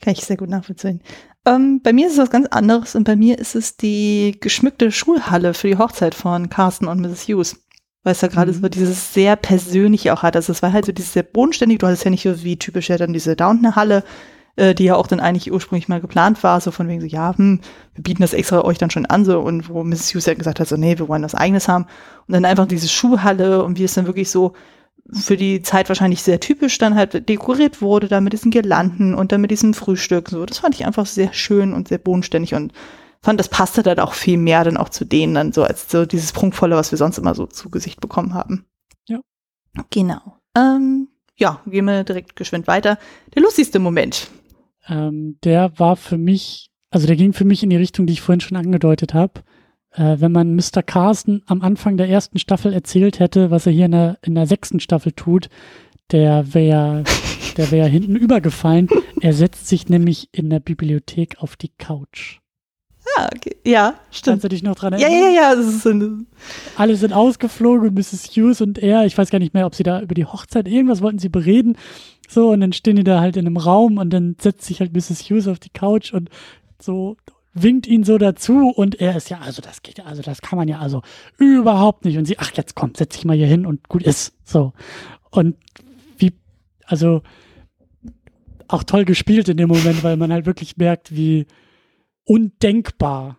Kann ich sehr gut nachvollziehen. Ähm, bei mir ist es was ganz anderes und bei mir ist es die geschmückte Schulhalle für die Hochzeit von Carsten und Mrs. Hughes. Weil es da gerade mhm. so dieses sehr persönliche auch hat. Also es war halt so dieses sehr bodenständig. Du hattest ja nicht so wie typisch ja dann diese Downton-Halle, äh, die ja auch dann eigentlich ursprünglich mal geplant war, so von wegen so, ja, hm, wir bieten das extra euch dann schon an, so, und wo Mrs. Hughes ja gesagt hat, so, nee, wir wollen was eigenes haben. Und dann einfach diese Schuhhalle und wie es dann wirklich so für die Zeit wahrscheinlich sehr typisch dann halt dekoriert wurde, da mit diesen Girlanden und dann mit diesem Frühstück, so. Das fand ich einfach sehr schön und sehr bodenständig und fand, das passte dann auch viel mehr dann auch zu denen dann so als so dieses Prunkvolle, was wir sonst immer so zu Gesicht bekommen haben. Ja. Genau. Ähm, ja, gehen wir direkt geschwind weiter. Der lustigste Moment ähm, der war für mich, also der ging für mich in die Richtung, die ich vorhin schon angedeutet habe. Äh, wenn man Mr. Carsten am Anfang der ersten Staffel erzählt hätte, was er hier in der, in der sechsten Staffel tut, der wäre der wäre hinten (laughs) übergefallen. Er setzt sich nämlich in der Bibliothek auf die Couch. Ah, okay. Ja, stimmt. Kannst du dich noch dran erinnern? Ja, ja, ja. Alle sind ausgeflogen und Mrs. Hughes und er, ich weiß gar nicht mehr, ob sie da über die Hochzeit irgendwas wollten sie bereden. So, und dann stehen die da halt in einem Raum und dann setzt sich halt Mrs. Hughes auf die Couch und so winkt ihn so dazu und er ist ja, also das geht ja, also das kann man ja also überhaupt nicht. Und sie, ach, jetzt kommt, setz dich mal hier hin und gut ist. So. Und wie, also auch toll gespielt in dem Moment, weil man halt wirklich merkt, wie undenkbar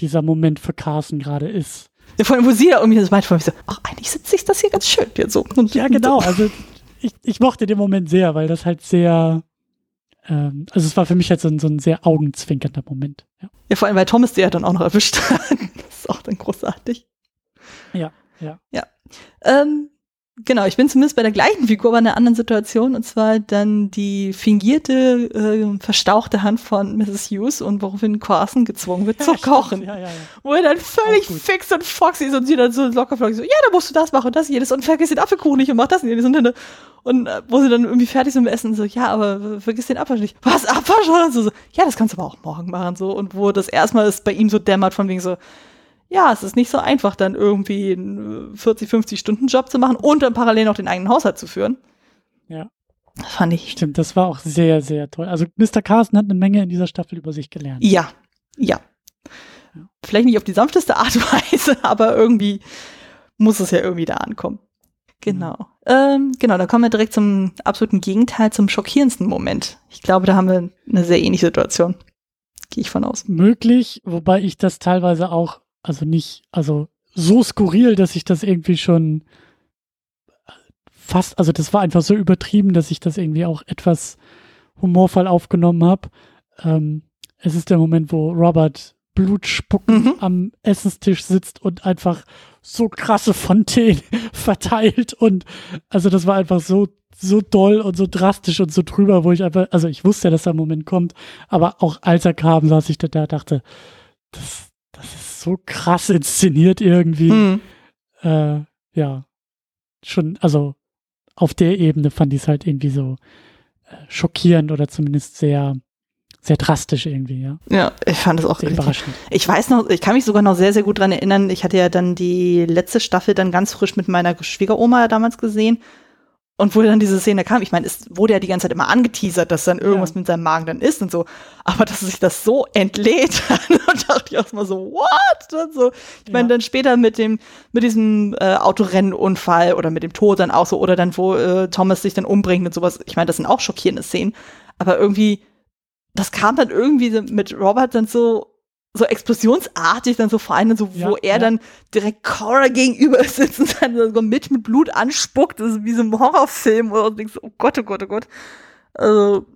dieser Moment für Carson gerade ist. Ja, vor allem, wo sie da irgendwie das meint, von mir so, ach, eigentlich sitzt sich das hier ganz schön. Jetzt so. Ja, genau. So. Also ich, ich mochte den Moment sehr, weil das halt sehr, ähm, also es war für mich halt so ein, so ein sehr augenzwinkernder Moment. Ja. ja, vor allem, weil Thomas der dann auch noch erwischt hat. (laughs) das ist auch dann großartig. Ja, ja. Ja. Ähm, Genau, ich bin zumindest bei der gleichen Figur, aber in einer anderen Situation. Und zwar dann die fingierte, äh, verstauchte Hand von Mrs. Hughes und woraufhin Carson gezwungen wird ja, zu kochen. Ja, ja, ja. Wo er dann völlig fix und foxy ist und sie dann so locker so, ja, da musst du das machen und das jedes und vergiss den Apfelkuchen nicht und mach das und jedes und, und, und äh, wo sie dann irgendwie fertig sind mit Essen so, ja, aber vergiss den Abwasch nicht. Was, Abwasch? Und so, so, ja, das kannst du aber auch morgen machen, so. Und wo das erstmal ist bei ihm so dämmert von wegen so, ja, es ist nicht so einfach, dann irgendwie einen 40, 50 Stunden Job zu machen und dann parallel noch den eigenen Haushalt zu führen. Ja. Das fand ich. Stimmt, das war auch sehr, sehr toll. Also Mr. Carson hat eine Menge in dieser Staffel über sich gelernt. Ja, ja. ja. Vielleicht nicht auf die sanfteste Art und (laughs) Weise, aber irgendwie muss es ja irgendwie da ankommen. Genau. Mhm. Ähm, genau, da kommen wir direkt zum absoluten Gegenteil, zum schockierendsten Moment. Ich glaube, da haben wir eine sehr ähnliche Situation. Gehe ich von aus. Möglich, wobei ich das teilweise auch also nicht, also so skurril, dass ich das irgendwie schon fast, also das war einfach so übertrieben, dass ich das irgendwie auch etwas humorvoll aufgenommen habe. Ähm, es ist der Moment, wo Robert Blutspucken mhm. am Essenstisch sitzt und einfach so krasse Fontänen (laughs) verteilt und also das war einfach so so doll und so drastisch und so drüber, wo ich einfach, also ich wusste ja, dass der Moment kommt, aber auch als er kam, saß ich da, da dachte, das, das ist so krass inszeniert irgendwie. Hm. Äh, ja, schon, also auf der Ebene fand ich es halt irgendwie so äh, schockierend oder zumindest sehr, sehr drastisch irgendwie, ja. Ja, ich fand es auch sehr überraschend. Ich weiß noch, ich kann mich sogar noch sehr, sehr gut dran erinnern. Ich hatte ja dann die letzte Staffel dann ganz frisch mit meiner Schwiegeroma damals gesehen. Und wo dann diese Szene kam, ich meine, es wurde ja die ganze Zeit immer angeteasert, dass dann irgendwas ja. mit seinem Magen dann ist und so. Aber dass sich das so entlädt, (laughs) und dachte ich erstmal so, what? Und so. Ich meine, ja. dann später mit dem, mit diesem äh, Autorennenunfall oder mit dem Tod dann auch so, oder dann, wo äh, Thomas sich dann umbringt und sowas. Ich meine, das sind auch schockierende Szenen. Aber irgendwie, das kam dann irgendwie mit Robert dann so so explosionsartig dann so vor allem so, ja, wo er ja. dann direkt Cora gegenüber (laughs) sitzt und dann so mit mit Blut anspuckt, das ist wie so ein Horrorfilm oder so, denkst, oh Gott, oh Gott, oh Gott. Also,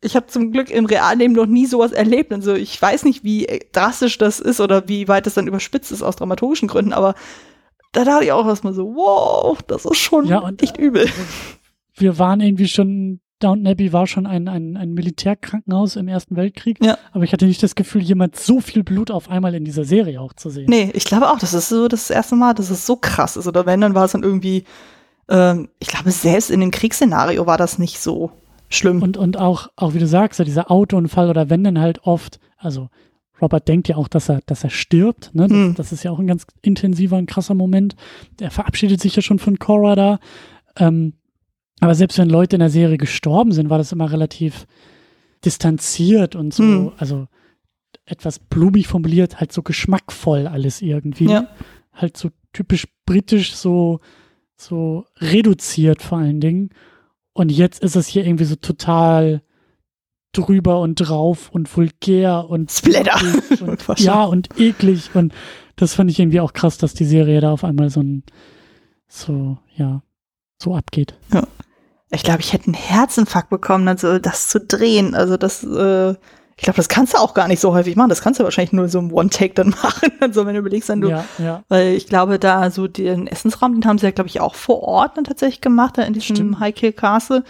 ich habe zum Glück im Realleben noch nie sowas erlebt. Also ich weiß nicht, wie drastisch das ist oder wie weit das dann überspitzt ist aus dramaturgischen Gründen, aber da dachte ich auch erstmal so, wow, das ist schon ja, und, echt übel. Wir waren irgendwie schon Downton Abbey war schon ein, ein, ein Militärkrankenhaus im Ersten Weltkrieg. Ja. Aber ich hatte nicht das Gefühl, jemand so viel Blut auf einmal in dieser Serie auch zu sehen. Nee, ich glaube auch, das ist so das erste Mal, dass es so krass ist. Oder wenn, dann war es dann irgendwie, ähm, ich glaube, selbst in dem Kriegsszenario war das nicht so schlimm. Und, und auch, auch wie du sagst, dieser Autounfall oder wenn dann halt oft, also Robert denkt ja auch, dass er, dass er stirbt. Ne? Das, hm. das ist ja auch ein ganz intensiver, ein krasser Moment. Er verabschiedet sich ja schon von Cora da. Ähm, aber selbst wenn Leute in der Serie gestorben sind, war das immer relativ distanziert und so, mhm. also etwas blumig formuliert, halt so geschmackvoll alles irgendwie. Ja. Halt so typisch britisch, so, so reduziert vor allen Dingen. Und jetzt ist es hier irgendwie so total drüber und drauf und vulgär und Splatter. Und, (laughs) ja, und eklig. Und das fand ich irgendwie auch krass, dass die Serie da auf einmal so ein, so, ja, so abgeht. Ja ich glaube, ich hätte einen Herzinfarkt bekommen, also das zu drehen. Also das, äh, ich glaube, das kannst du auch gar nicht so häufig machen. Das kannst du wahrscheinlich nur so im One-Take dann (laughs) machen. Also wenn du überlegst, dann du, ja, ja. weil ich glaube, da so den Essensraum, den haben sie ja, glaube ich, auch vor Ort dann tatsächlich gemacht, da in diesem Highkill Castle.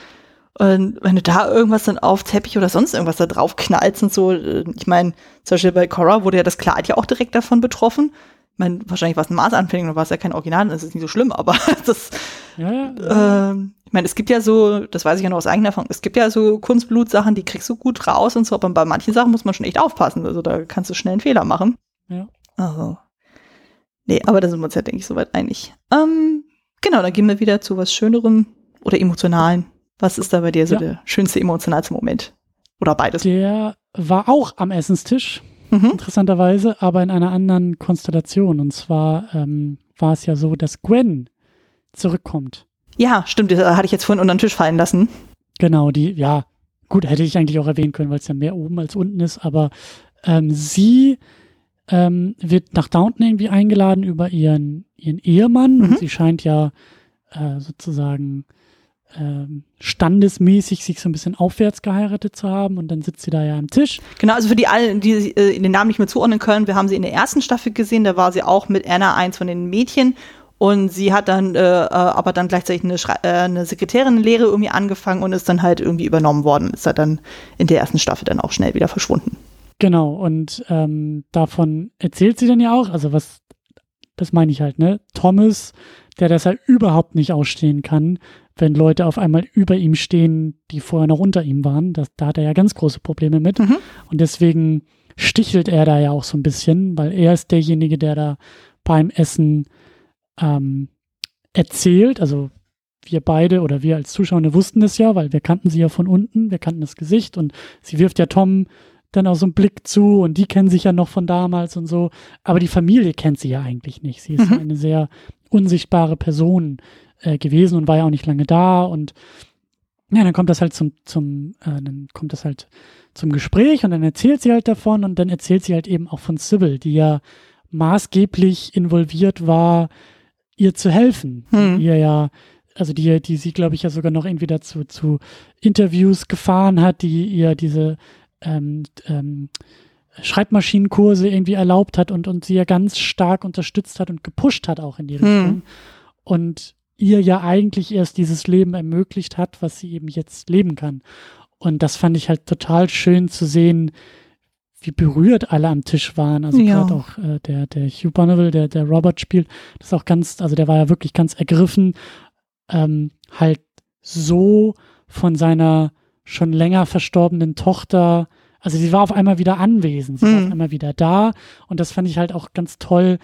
Und wenn du da irgendwas dann auf Teppich oder sonst irgendwas da drauf knallst und so, äh, ich meine, zum Beispiel bei Cora wurde ja das Kleid ja auch direkt davon betroffen. Ich meine, wahrscheinlich war es eine Maßanfertigung, war es ja kein Original, das ist nicht so schlimm, aber (laughs) das, ja, ja. Ähm, ich meine, es gibt ja so, das weiß ich ja noch aus eigener Erfahrung, es gibt ja so Kunstblutsachen, die kriegst du gut raus und so, aber bei manchen Sachen muss man schon echt aufpassen, also da kannst du schnell einen Fehler machen. Ja. Also. Nee, aber da sind wir uns ja, denke ich, soweit einig. Ähm, genau, dann gehen wir wieder zu was Schönerem oder Emotionalen. Was ist da bei dir so ja. der schönste, emotionalste Moment? Oder beides? Der war auch am Essenstisch mhm. interessanterweise, aber in einer anderen Konstellation. Und zwar ähm, war es ja so, dass Gwen zurückkommt. Ja, stimmt, das hatte ich jetzt vorhin unter den Tisch fallen lassen. Genau, die, ja, gut, hätte ich eigentlich auch erwähnen können, weil es ja mehr oben als unten ist, aber ähm, sie ähm, wird nach Downton irgendwie eingeladen über ihren, ihren Ehemann mhm. und sie scheint ja äh, sozusagen ähm, standesmäßig sich so ein bisschen aufwärts geheiratet zu haben und dann sitzt sie da ja am Tisch. Genau, also für die alle, die äh, den Namen nicht mehr zuordnen können, wir haben sie in der ersten Staffel gesehen, da war sie auch mit Anna eins von den Mädchen und sie hat dann äh, äh aber dann gleichzeitig eine, äh, eine Sekretärinnenlehre irgendwie angefangen und ist dann halt irgendwie übernommen worden, ist dann in der ersten Staffel dann auch schnell wieder verschwunden. Genau, und ähm, davon erzählt sie dann ja auch, also was, das meine ich halt, ne? Thomas, der das halt überhaupt nicht ausstehen kann, wenn Leute auf einmal über ihm stehen, die vorher noch unter ihm waren. Das, da hat er ja ganz große Probleme mit. Mhm. Und deswegen stichelt er da ja auch so ein bisschen, weil er ist derjenige, der da beim Essen ähm, erzählt. Also wir beide oder wir als Zuschauer wussten das ja, weil wir kannten sie ja von unten, wir kannten das Gesicht und sie wirft ja Tom dann auch so einen Blick zu und die kennen sich ja noch von damals und so. Aber die Familie kennt sie ja eigentlich nicht. Sie ist mhm. eine sehr unsichtbare Person äh, gewesen und war ja auch nicht lange da und ja, dann kommt das halt zum, zum, äh, dann kommt das halt zum Gespräch und dann erzählt sie halt davon und dann erzählt sie halt eben auch von Sybil, die ja maßgeblich involviert war, ihr zu helfen. Hm. Ihr ja, also die, die sie, glaube ich, ja sogar noch irgendwie dazu zu Interviews gefahren hat, die ihr diese ähm, ähm, Schreibmaschinenkurse irgendwie erlaubt hat und, und sie ja ganz stark unterstützt hat und gepusht hat auch in die hm. Richtung. Und ihr ja eigentlich erst dieses Leben ermöglicht hat, was sie eben jetzt leben kann. Und das fand ich halt total schön zu sehen, wie berührt alle am Tisch waren. Also ja. gerade auch äh, der, der Hugh Bonneville, der, der Robert spielt, das ist auch ganz, also der war ja wirklich ganz ergriffen, ähm, halt so von seiner schon länger verstorbenen Tochter, also sie war auf einmal wieder anwesend, sie mhm. war auf einmal wieder da und das fand ich halt auch ganz toll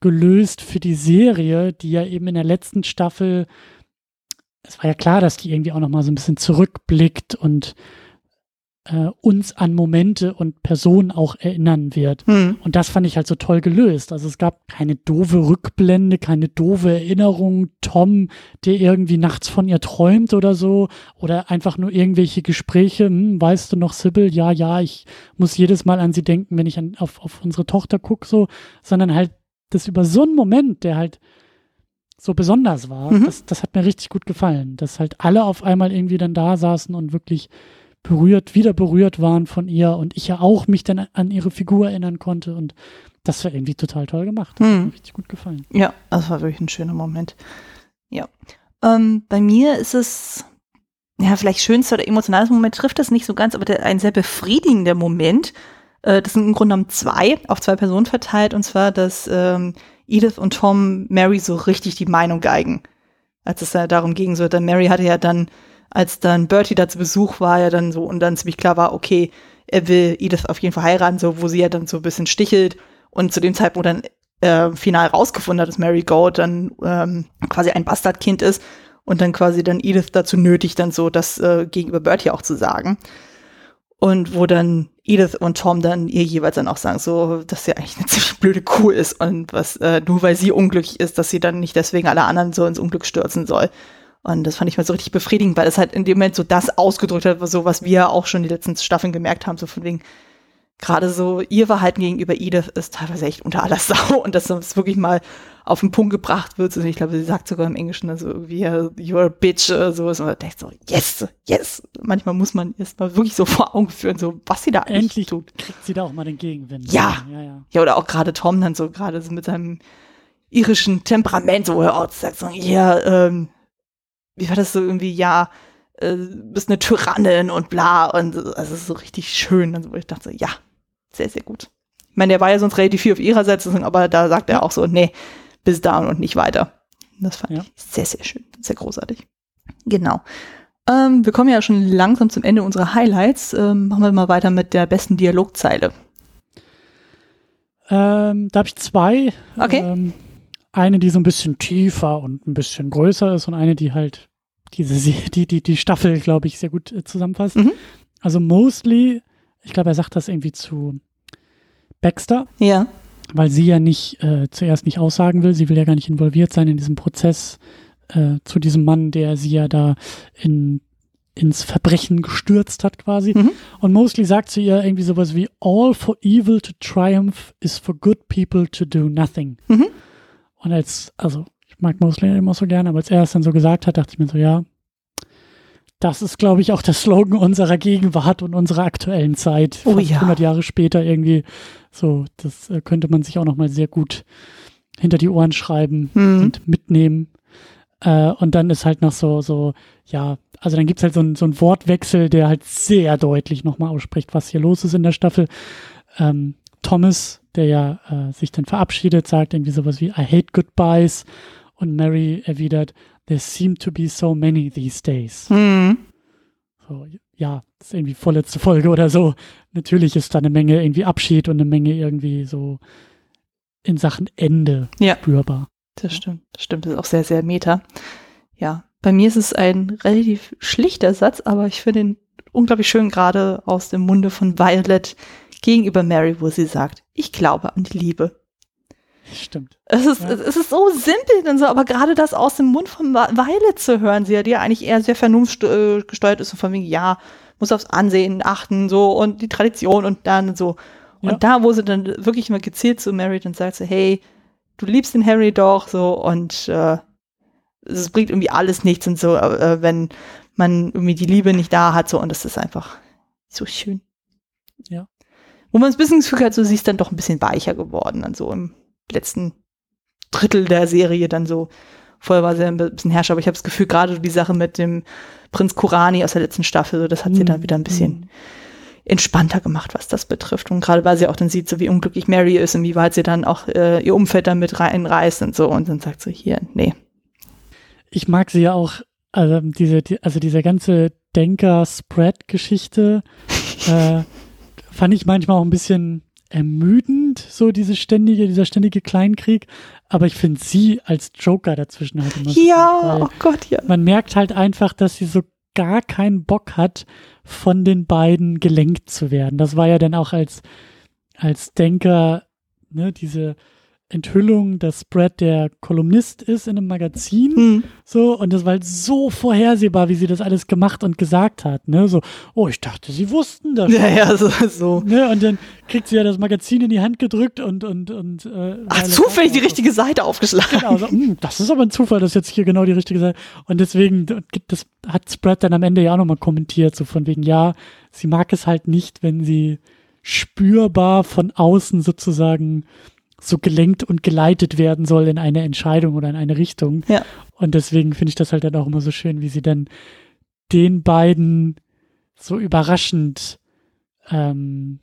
gelöst für die Serie, die ja eben in der letzten Staffel, es war ja klar, dass die irgendwie auch noch mal so ein bisschen zurückblickt und äh, uns an Momente und Personen auch erinnern wird. Mhm. Und das fand ich halt so toll gelöst. Also es gab keine doofe Rückblende, keine doofe Erinnerung. Tom, der irgendwie nachts von ihr träumt oder so. Oder einfach nur irgendwelche Gespräche. Hm, weißt du noch, Sybil? Ja, ja, ich muss jedes Mal an sie denken, wenn ich an, auf, auf unsere Tochter gucke, so. Sondern halt das über so einen Moment, der halt so besonders war, mhm. das, das hat mir richtig gut gefallen. Dass halt alle auf einmal irgendwie dann da saßen und wirklich berührt, wieder berührt waren von ihr und ich ja auch mich dann an ihre Figur erinnern konnte und das war irgendwie total toll gemacht. Das hm. hat mir richtig gut gefallen. Ja, das war wirklich ein schöner Moment. Ja. Ähm, bei mir ist es, ja, vielleicht schönster oder emotionales Moment trifft das nicht so ganz, aber der, ein sehr befriedigender Moment. Äh, das sind im Grunde genommen zwei, auf zwei Personen verteilt, und zwar, dass ähm, Edith und Tom Mary so richtig die Meinung geigen. Als es ja darum ging, so, dann Mary hatte ja dann als dann Bertie da zu Besuch war, ja dann so und dann ziemlich klar war, okay, er will Edith auf jeden Fall heiraten, so wo sie ja dann so ein bisschen stichelt und zu dem Zeitpunkt dann äh, final rausgefunden hat, dass Mary Gold dann ähm, quasi ein Bastardkind ist und dann quasi dann Edith dazu nötigt, dann so das äh, gegenüber Bertie auch zu sagen. Und wo dann Edith und Tom dann ihr jeweils dann auch sagen, so, dass sie eigentlich eine (laughs) ziemlich blöde Kuh ist und was, äh, nur weil sie unglücklich ist, dass sie dann nicht deswegen alle anderen so ins Unglück stürzen soll. Und das fand ich mal so richtig befriedigend, weil es halt in dem Moment so das ausgedrückt hat, so was wir auch schon die letzten Staffeln gemerkt haben, so von wegen, gerade so ihr Verhalten gegenüber Edith ist teilweise echt unter aller (laughs) Sau und dass das wirklich mal auf den Punkt gebracht wird. Also ich glaube, sie sagt sogar im Englischen also irgendwie, you're a bitch, oder so. Und man denkt so, yes, yes. Manchmal muss man erst mal wirklich so vor Augen führen, so was sie da Endlich tut. kriegt sie da auch mal den Gegenwind. Ja. Ja, ja. ja oder auch gerade Tom dann so, gerade so mit seinem irischen Temperament, so, auch sagt so, ja, ähm, wie war das so irgendwie, ja, äh, bist eine Tyrannin und bla und also so richtig schön. Und wo ich dachte, ja, sehr, sehr gut. Ich meine, der war ja sonst relativ viel auf ihrer Seite, aber da sagt er auch so, nee, bis da und nicht weiter. Das fand ja. ich sehr, sehr schön, sehr großartig. Genau. Ähm, wir kommen ja schon langsam zum Ende unserer Highlights. Ähm, machen wir mal weiter mit der besten Dialogzeile. Ähm, da habe ich zwei. Okay. Ähm, eine, die so ein bisschen tiefer und ein bisschen größer ist und eine, die halt diese, (laughs) die, die, die Staffel, glaube ich, sehr gut äh, zusammenfasst. Mhm. Also mostly, ich glaube, er sagt das irgendwie zu Baxter. Ja. Weil sie ja nicht äh, zuerst nicht aussagen will. Sie will ja gar nicht involviert sein in diesem Prozess äh, zu diesem Mann, der sie ja da in, ins Verbrechen gestürzt hat quasi. Mhm. Und Mostly sagt zu ihr irgendwie sowas wie All for evil to triumph is for good people to do nothing. Mhm. Und als, also ich mag Mosley immer so gerne, aber als er es dann so gesagt hat, dachte ich mir so, ja, das ist, glaube ich, auch der Slogan unserer Gegenwart und unserer aktuellen Zeit. Oh ja. 100 Jahre später irgendwie. So, das äh, könnte man sich auch noch mal sehr gut hinter die Ohren schreiben mhm. und mitnehmen. Äh, und dann ist halt noch so, so, ja, also dann gibt es halt so, ein, so einen Wortwechsel, der halt sehr deutlich nochmal ausspricht, was hier los ist in der Staffel. Ähm, Thomas, der ja äh, sich dann verabschiedet, sagt irgendwie sowas wie I hate goodbyes und Mary erwidert There seem to be so many these days. Mhm. So, ja, das ist irgendwie vorletzte Folge oder so. Natürlich ist da eine Menge irgendwie Abschied und eine Menge irgendwie so in Sachen Ende ja. spürbar. Das stimmt, das stimmt, das ist auch sehr, sehr meta. Ja, bei mir ist es ein relativ schlichter Satz, aber ich finde ihn unglaublich schön gerade aus dem Munde von Violet gegenüber Mary, wo sie sagt, ich glaube an die Liebe. Stimmt. Es ist, ja. es ist so simpel und so, aber gerade das aus dem Mund von Weile zu hören, sie ja, die ja eigentlich eher sehr vernunftgesteuert ist und von wegen, ja, muss aufs Ansehen achten, so, und die Tradition und dann so. Und ja. da, wo sie dann wirklich mal gezielt zu Mary dann sagt, so, hey, du liebst den Harry doch, so, und äh, es bringt irgendwie alles nichts und so, äh, wenn man irgendwie die Liebe nicht da hat, so, und das ist einfach so schön. Ja. Wo man es ein bisschen das Gefühl hat, so sie ist dann doch ein bisschen weicher geworden, dann so im letzten Drittel der Serie dann so. Vorher war sie ein bisschen herrscher, aber ich habe das Gefühl, gerade die Sache mit dem Prinz Kurani aus der letzten Staffel, so, das hat sie dann mhm. wieder ein bisschen, entspannter gemacht, was das betrifft. Und gerade weil sie auch dann sieht, so wie unglücklich Mary ist und wie weit sie dann auch äh, ihr Umfeld damit reinreißt und so und dann sagt so, hier, nee. Ich mag sie ja auch, also diese, die, also diese ganze Denker-Spread-Geschichte (laughs) äh, fand ich manchmal auch ein bisschen ermüdend, so diese ständige, dieser ständige Kleinkrieg. Aber ich finde sie als Joker dazwischen halt immer Ja, oh Gott, ja. Man merkt halt einfach, dass sie so gar keinen Bock hat, von den beiden gelenkt zu werden. Das war ja dann auch als, als Denker, ne, diese Enthüllung, dass Brad der Kolumnist ist in einem Magazin. Hm. So, und das war halt so vorhersehbar, wie sie das alles gemacht und gesagt hat. Ne? So, oh, ich dachte, sie wussten das. Ja, ja, so. so. Ne? Und dann kriegt sie ja das Magazin in die Hand gedrückt und. und, und äh, Ach, zufällig die richtige Seite aufgeschlagen. Genau, so, hm, das ist aber ein Zufall, dass jetzt hier genau die richtige Seite. Und deswegen, das hat Spread dann am Ende ja auch nochmal kommentiert, so von wegen, ja, sie mag es halt nicht, wenn sie spürbar von außen sozusagen so gelenkt und geleitet werden soll in eine Entscheidung oder in eine Richtung. Ja. Und deswegen finde ich das halt dann auch immer so schön, wie sie dann den beiden so überraschend ähm,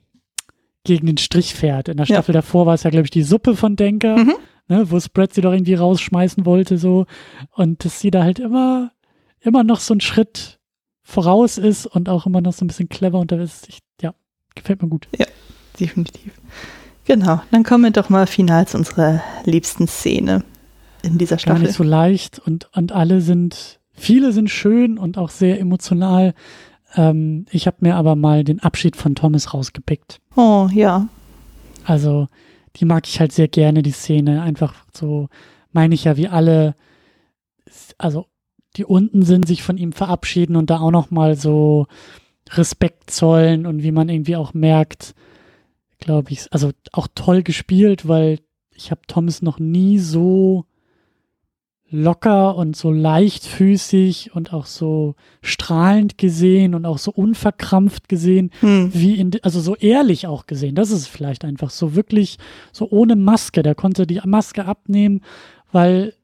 gegen den Strich fährt. In der Staffel ja. davor war es ja, glaube ich, die Suppe von Denker, mhm. ne, wo Spread sie doch irgendwie rausschmeißen wollte, so. Und dass sie da halt immer, immer noch so einen Schritt voraus ist und auch immer noch so ein bisschen clever unterwegs ist. Ich, ja, gefällt mir gut. Ja, definitiv. Genau, dann kommen wir doch mal final zu unserer liebsten Szene in dieser Staffel. Gar nicht so leicht und, und alle sind, viele sind schön und auch sehr emotional. Ähm, ich habe mir aber mal den Abschied von Thomas rausgepickt. Oh, ja. Also, die mag ich halt sehr gerne, die Szene. Einfach so, meine ich ja, wie alle, also, die unten sind, sich von ihm verabschieden und da auch nochmal so Respekt zollen und wie man irgendwie auch merkt, glaube ich. Also auch toll gespielt, weil ich habe Thomas noch nie so locker und so leichtfüßig und auch so strahlend gesehen und auch so unverkrampft gesehen, hm. wie in, also so ehrlich auch gesehen. Das ist vielleicht einfach so wirklich so ohne Maske. Der konnte die Maske abnehmen, weil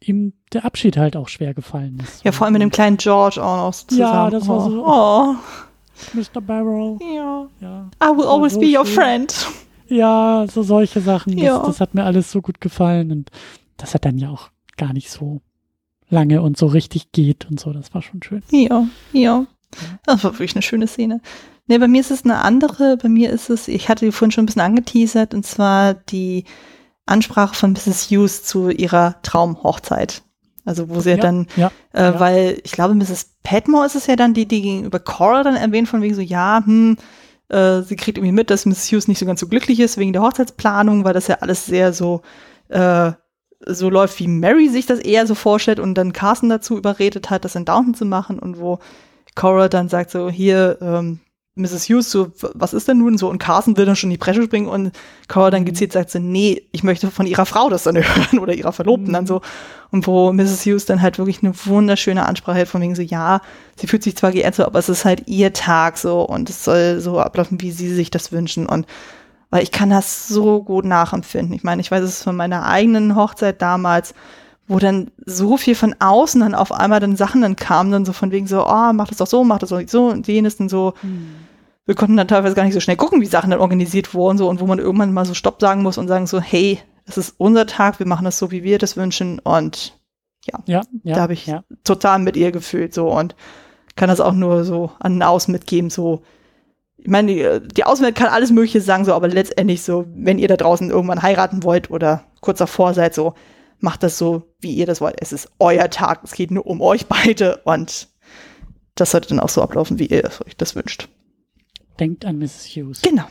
ihm der Abschied halt auch schwer gefallen ist. Ja, vor allem mit dem kleinen George auch noch zusammen. Ja, das war so. Oh. Mr. Barrow. Ja. ja. I will always so be your friend. Ja, so solche Sachen. Ja. Das, das hat mir alles so gut gefallen und das hat dann ja auch gar nicht so lange und so richtig geht und so. Das war schon schön. Ja, ja. Das war wirklich eine schöne Szene. Nee, bei mir ist es eine andere. Bei mir ist es, ich hatte die vorhin schon ein bisschen angeteasert, und zwar die Ansprache von Mrs. Hughes zu ihrer Traumhochzeit. Also wo sie ja, dann, ja, äh, ja. weil ich glaube, Mrs. Padmore ist es ja dann, die, die gegenüber Cora dann erwähnt, von wegen so, ja, hm, äh, sie kriegt irgendwie mit, dass Mrs. Hughes nicht so ganz so glücklich ist wegen der Hochzeitsplanung, weil das ja alles sehr so, äh, so läuft, wie Mary sich das eher so vorstellt und dann Carson dazu überredet hat, das in Downton zu machen und wo Cora dann sagt so, hier, ähm, Mrs. Hughes so, was ist denn nun so? Und Carson will dann schon die Bresche springen und Cora dann gezielt sagt so, nee, ich möchte von ihrer Frau das dann (laughs) hören oder ihrer Verlobten mhm. dann so. Und wo Mrs. Hughes dann halt wirklich eine wunderschöne Ansprache hält von wegen so, ja, sie fühlt sich zwar geehrt so, aber es ist halt ihr Tag so und es soll so ablaufen, wie sie sich das wünschen und weil ich kann das so gut nachempfinden. Ich meine, ich weiß es von meiner eigenen Hochzeit damals, wo dann so viel von außen dann auf einmal dann Sachen dann kamen, dann so von wegen so, oh, mach das doch so, mach das doch so und jenes dann so. Mhm. Wir konnten dann teilweise gar nicht so schnell gucken, wie Sachen dann organisiert wurden so und wo man irgendwann mal so Stopp sagen muss und sagen so, hey, das ist unser Tag, wir machen das so, wie wir das wünschen und ja, ja, ja da habe ich ja. total mit ihr gefühlt so und kann das auch nur so an den Außen mitgeben, so ich meine, die, die Außenwelt kann alles Mögliche sagen, so, aber letztendlich so, wenn ihr da draußen irgendwann heiraten wollt oder kurz davor seid, so, macht das so, wie ihr das wollt. Es ist euer Tag, es geht nur um euch beide und das sollte dann auch so ablaufen, wie ihr euch das wünscht. Denkt an Mrs. Hughes. Genau.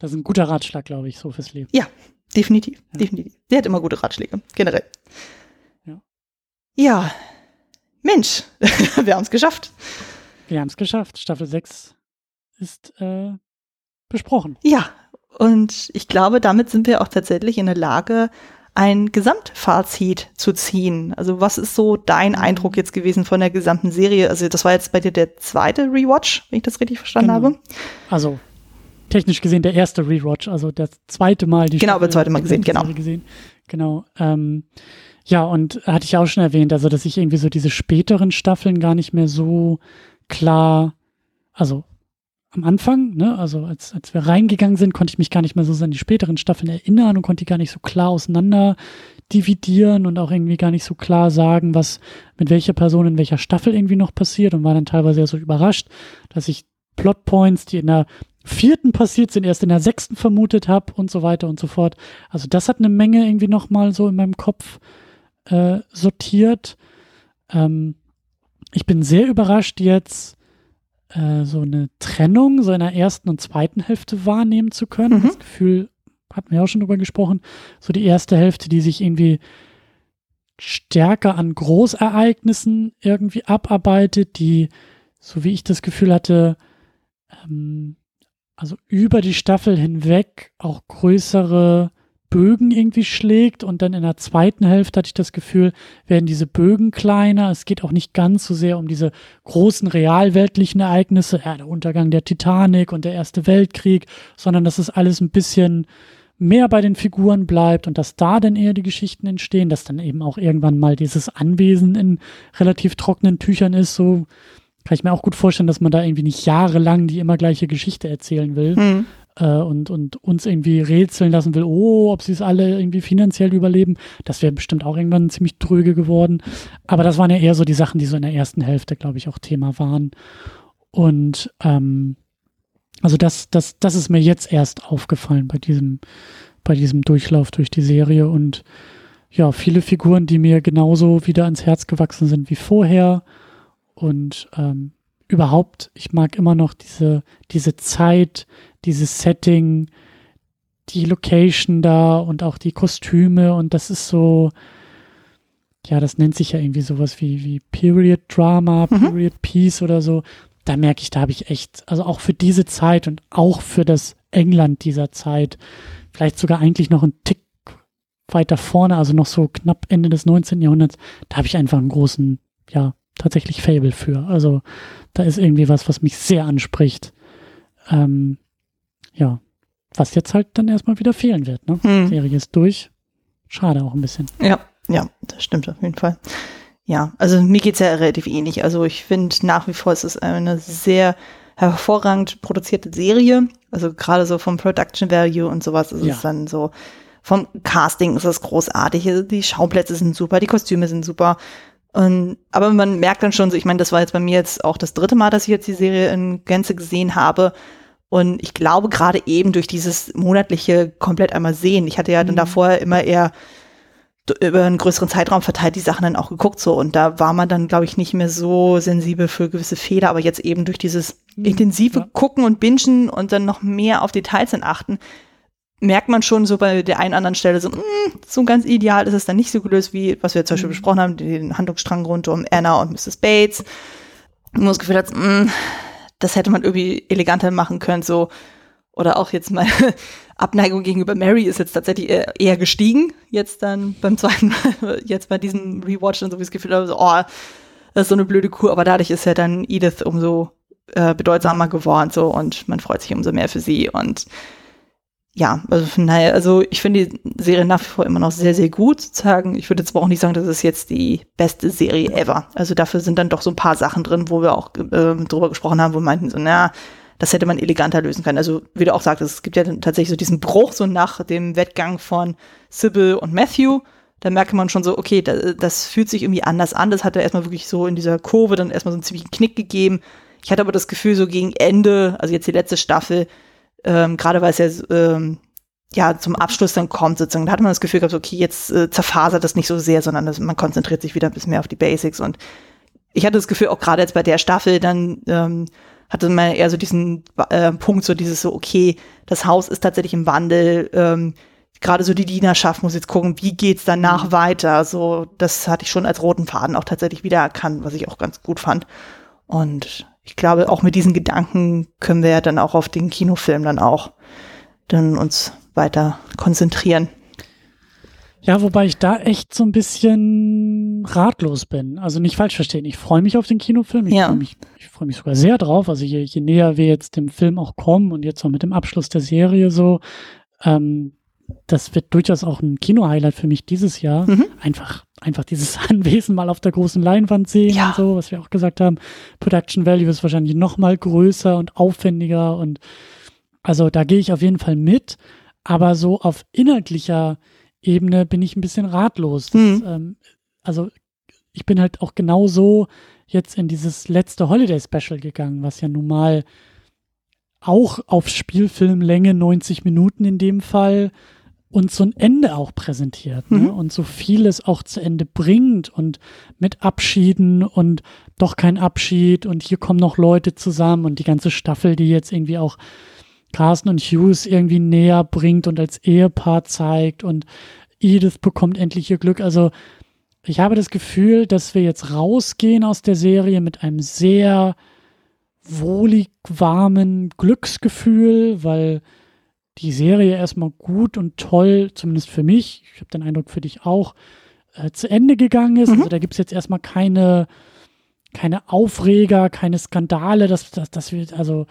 Das ist ein guter Ratschlag, glaube ich, so fürs Leben. Ja, definitiv, ja. definitiv. Der hat immer gute Ratschläge, generell. Ja. Ja. Mensch, (laughs) wir haben es geschafft. Wir haben es geschafft. Staffel 6 ist äh, besprochen. Ja, und ich glaube, damit sind wir auch tatsächlich in der Lage, ein Gesamtfazit zu ziehen. Also was ist so dein mhm. Eindruck jetzt gewesen von der gesamten Serie? Also das war jetzt bei dir der zweite Rewatch, wenn ich das richtig verstanden genau. habe. Also technisch gesehen der erste Rewatch, also das zweite Mal die Genau, aber zweite Mal gesehen, genau. Gesehen. Genau. Ähm, ja, und hatte ich auch schon erwähnt, also dass ich irgendwie so diese späteren Staffeln gar nicht mehr so klar, also am Anfang, ne, also als, als wir reingegangen sind, konnte ich mich gar nicht mehr so an die späteren Staffeln erinnern und konnte die gar nicht so klar auseinander dividieren und auch irgendwie gar nicht so klar sagen, was mit welcher Person in welcher Staffel irgendwie noch passiert und war dann teilweise ja so überrascht, dass ich Plotpoints, die in der vierten passiert sind, erst in der sechsten vermutet habe und so weiter und so fort. Also das hat eine Menge irgendwie nochmal so in meinem Kopf äh, sortiert. Ähm, ich bin sehr überrascht jetzt äh, so eine Trennung so in der ersten und zweiten Hälfte wahrnehmen zu können. Mhm. Das Gefühl, hatten wir auch schon drüber gesprochen, so die erste Hälfte, die sich irgendwie stärker an Großereignissen irgendwie abarbeitet, die, so wie ich das Gefühl hatte, ähm, also über die Staffel hinweg auch größere Bögen irgendwie schlägt und dann in der zweiten Hälfte hatte ich das Gefühl, werden diese Bögen kleiner. Es geht auch nicht ganz so sehr um diese großen realweltlichen Ereignisse, ja, der Untergang der Titanic und der Erste Weltkrieg, sondern dass es alles ein bisschen mehr bei den Figuren bleibt und dass da dann eher die Geschichten entstehen, dass dann eben auch irgendwann mal dieses Anwesen in relativ trockenen Tüchern ist, so kann ich mir auch gut vorstellen, dass man da irgendwie nicht jahrelang die immer gleiche Geschichte erzählen will mhm. Äh, und, und uns irgendwie rätseln lassen will, oh, ob sie es alle irgendwie finanziell überleben. Das wäre bestimmt auch irgendwann ziemlich tröge geworden. Aber das waren ja eher so die Sachen, die so in der ersten Hälfte, glaube ich, auch Thema waren. Und ähm, also das, das, das ist mir jetzt erst aufgefallen bei diesem, bei diesem Durchlauf durch die Serie und ja, viele Figuren, die mir genauso wieder ans Herz gewachsen sind wie vorher und ähm, überhaupt, ich mag immer noch diese, diese Zeit, dieses Setting, die Location da und auch die Kostüme und das ist so, ja, das nennt sich ja irgendwie sowas wie, wie Period Drama, mhm. Period Piece oder so da merke ich, da habe ich echt, also auch für diese Zeit und auch für das England dieser Zeit, vielleicht sogar eigentlich noch einen Tick weiter vorne, also noch so knapp Ende des 19. Jahrhunderts, da habe ich einfach einen großen, ja, tatsächlich Fable für. Also da ist irgendwie was, was mich sehr anspricht. Ähm, ja, was jetzt halt dann erstmal wieder fehlen wird. Ne? Hm. Die Serie ist durch. Schade auch ein bisschen. Ja, ja, das stimmt auf jeden Fall. Ja, also mir geht's ja relativ ähnlich. Also ich finde nach wie vor, es ist eine sehr hervorragend produzierte Serie. Also gerade so vom Production Value und sowas ist ja. es dann so. Vom Casting ist es großartig. Die Schauplätze sind super, die Kostüme sind super. Und, aber man merkt dann schon so, ich meine, das war jetzt bei mir jetzt auch das dritte Mal, dass ich jetzt die Serie in Gänze gesehen habe. Und ich glaube gerade eben durch dieses monatliche komplett einmal sehen. Ich hatte ja dann mhm. davor immer eher über einen größeren Zeitraum verteilt die Sachen dann auch geguckt so und da war man dann glaube ich nicht mehr so sensibel für gewisse Fehler, aber jetzt eben durch dieses mhm. intensive ja. Gucken und Bingen und dann noch mehr auf Details dann achten, merkt man schon so bei der einen anderen Stelle so, mh, mm, so ganz ideal ist es dann nicht so gelöst wie was wir zum Beispiel mhm. besprochen haben, den Handlungsstrang rund um Anna und Mrs. Bates. Wo das Gefühl hat, mh, mm, das hätte man irgendwie eleganter machen können so oder auch jetzt mal (laughs) Abneigung gegenüber Mary ist jetzt tatsächlich eher, gestiegen, jetzt dann beim zweiten Mal, (laughs) jetzt bei diesem Rewatch und so wie das Gefühl habe, so, oh, das ist so eine blöde Kuh, aber dadurch ist ja dann Edith umso äh, bedeutsamer geworden so und man freut sich umso mehr für sie und ja, also daher, also ich finde die Serie nach wie vor immer noch sehr, sehr gut sozusagen. Ich würde jetzt aber auch nicht sagen, das ist jetzt die beste Serie ever. Also dafür sind dann doch so ein paar Sachen drin, wo wir auch äh, drüber gesprochen haben, wo wir meinten so, na, das hätte man eleganter lösen können. Also wie du auch sagtest, es gibt ja tatsächlich so diesen Bruch so nach dem Wettgang von Sybil und Matthew. Da merkt man schon so, okay, das, das fühlt sich irgendwie anders an. Das hat er erstmal wirklich so in dieser Kurve dann erstmal so einen ziemlichen Knick gegeben. Ich hatte aber das Gefühl, so gegen Ende, also jetzt die letzte Staffel, ähm, gerade weil es ja ähm, ja zum Abschluss dann kommt sozusagen, da hat man das Gefühl gehabt, okay, jetzt äh, zerfasert das nicht so sehr, sondern das, man konzentriert sich wieder ein bisschen mehr auf die Basics und ich hatte das Gefühl, auch gerade jetzt bei der Staffel, dann ähm, hatte man eher so diesen äh, Punkt, so dieses so, okay, das Haus ist tatsächlich im Wandel, ähm, gerade so die Dienerschaft muss jetzt gucken, wie geht's danach mhm. weiter. So, das hatte ich schon als roten Faden auch tatsächlich wiedererkannt, was ich auch ganz gut fand. Und ich glaube, auch mit diesen Gedanken können wir ja dann auch auf den Kinofilm dann auch dann uns weiter konzentrieren. Ja, wobei ich da echt so ein bisschen ratlos bin. Also nicht falsch verstehen. Ich freue mich auf den Kinofilm. Ich ja. freue mich, ich freue mich sogar sehr drauf. Also je, je näher wir jetzt dem Film auch kommen und jetzt auch mit dem Abschluss der Serie so, ähm, das wird durchaus auch ein Kino-Highlight für mich dieses Jahr. Mhm. Einfach einfach dieses (laughs) Anwesen mal auf der großen Leinwand sehen ja. und so, was wir auch gesagt haben. Production Value ist wahrscheinlich noch mal größer und aufwendiger und also da gehe ich auf jeden Fall mit, aber so auf inhaltlicher Ebene bin ich ein bisschen ratlos. Das, mhm. ähm, also ich bin halt auch genau so jetzt in dieses letzte Holiday Special gegangen, was ja nun mal auch auf Spielfilmlänge 90 Minuten in dem Fall uns so ein Ende auch präsentiert ne? mhm. und so vieles auch zu Ende bringt und mit Abschieden und doch kein Abschied und hier kommen noch Leute zusammen und die ganze Staffel, die jetzt irgendwie auch Carsten und Hughes irgendwie näher bringt und als Ehepaar zeigt und Edith bekommt endlich ihr Glück. Also ich habe das Gefühl, dass wir jetzt rausgehen aus der Serie mit einem sehr wohlig warmen Glücksgefühl, weil die Serie erstmal gut und toll, zumindest für mich, ich habe den Eindruck für dich auch, äh, zu Ende gegangen ist. Mhm. Also da gibt es jetzt erstmal keine, keine Aufreger, keine Skandale, dass, dass, dass wir, also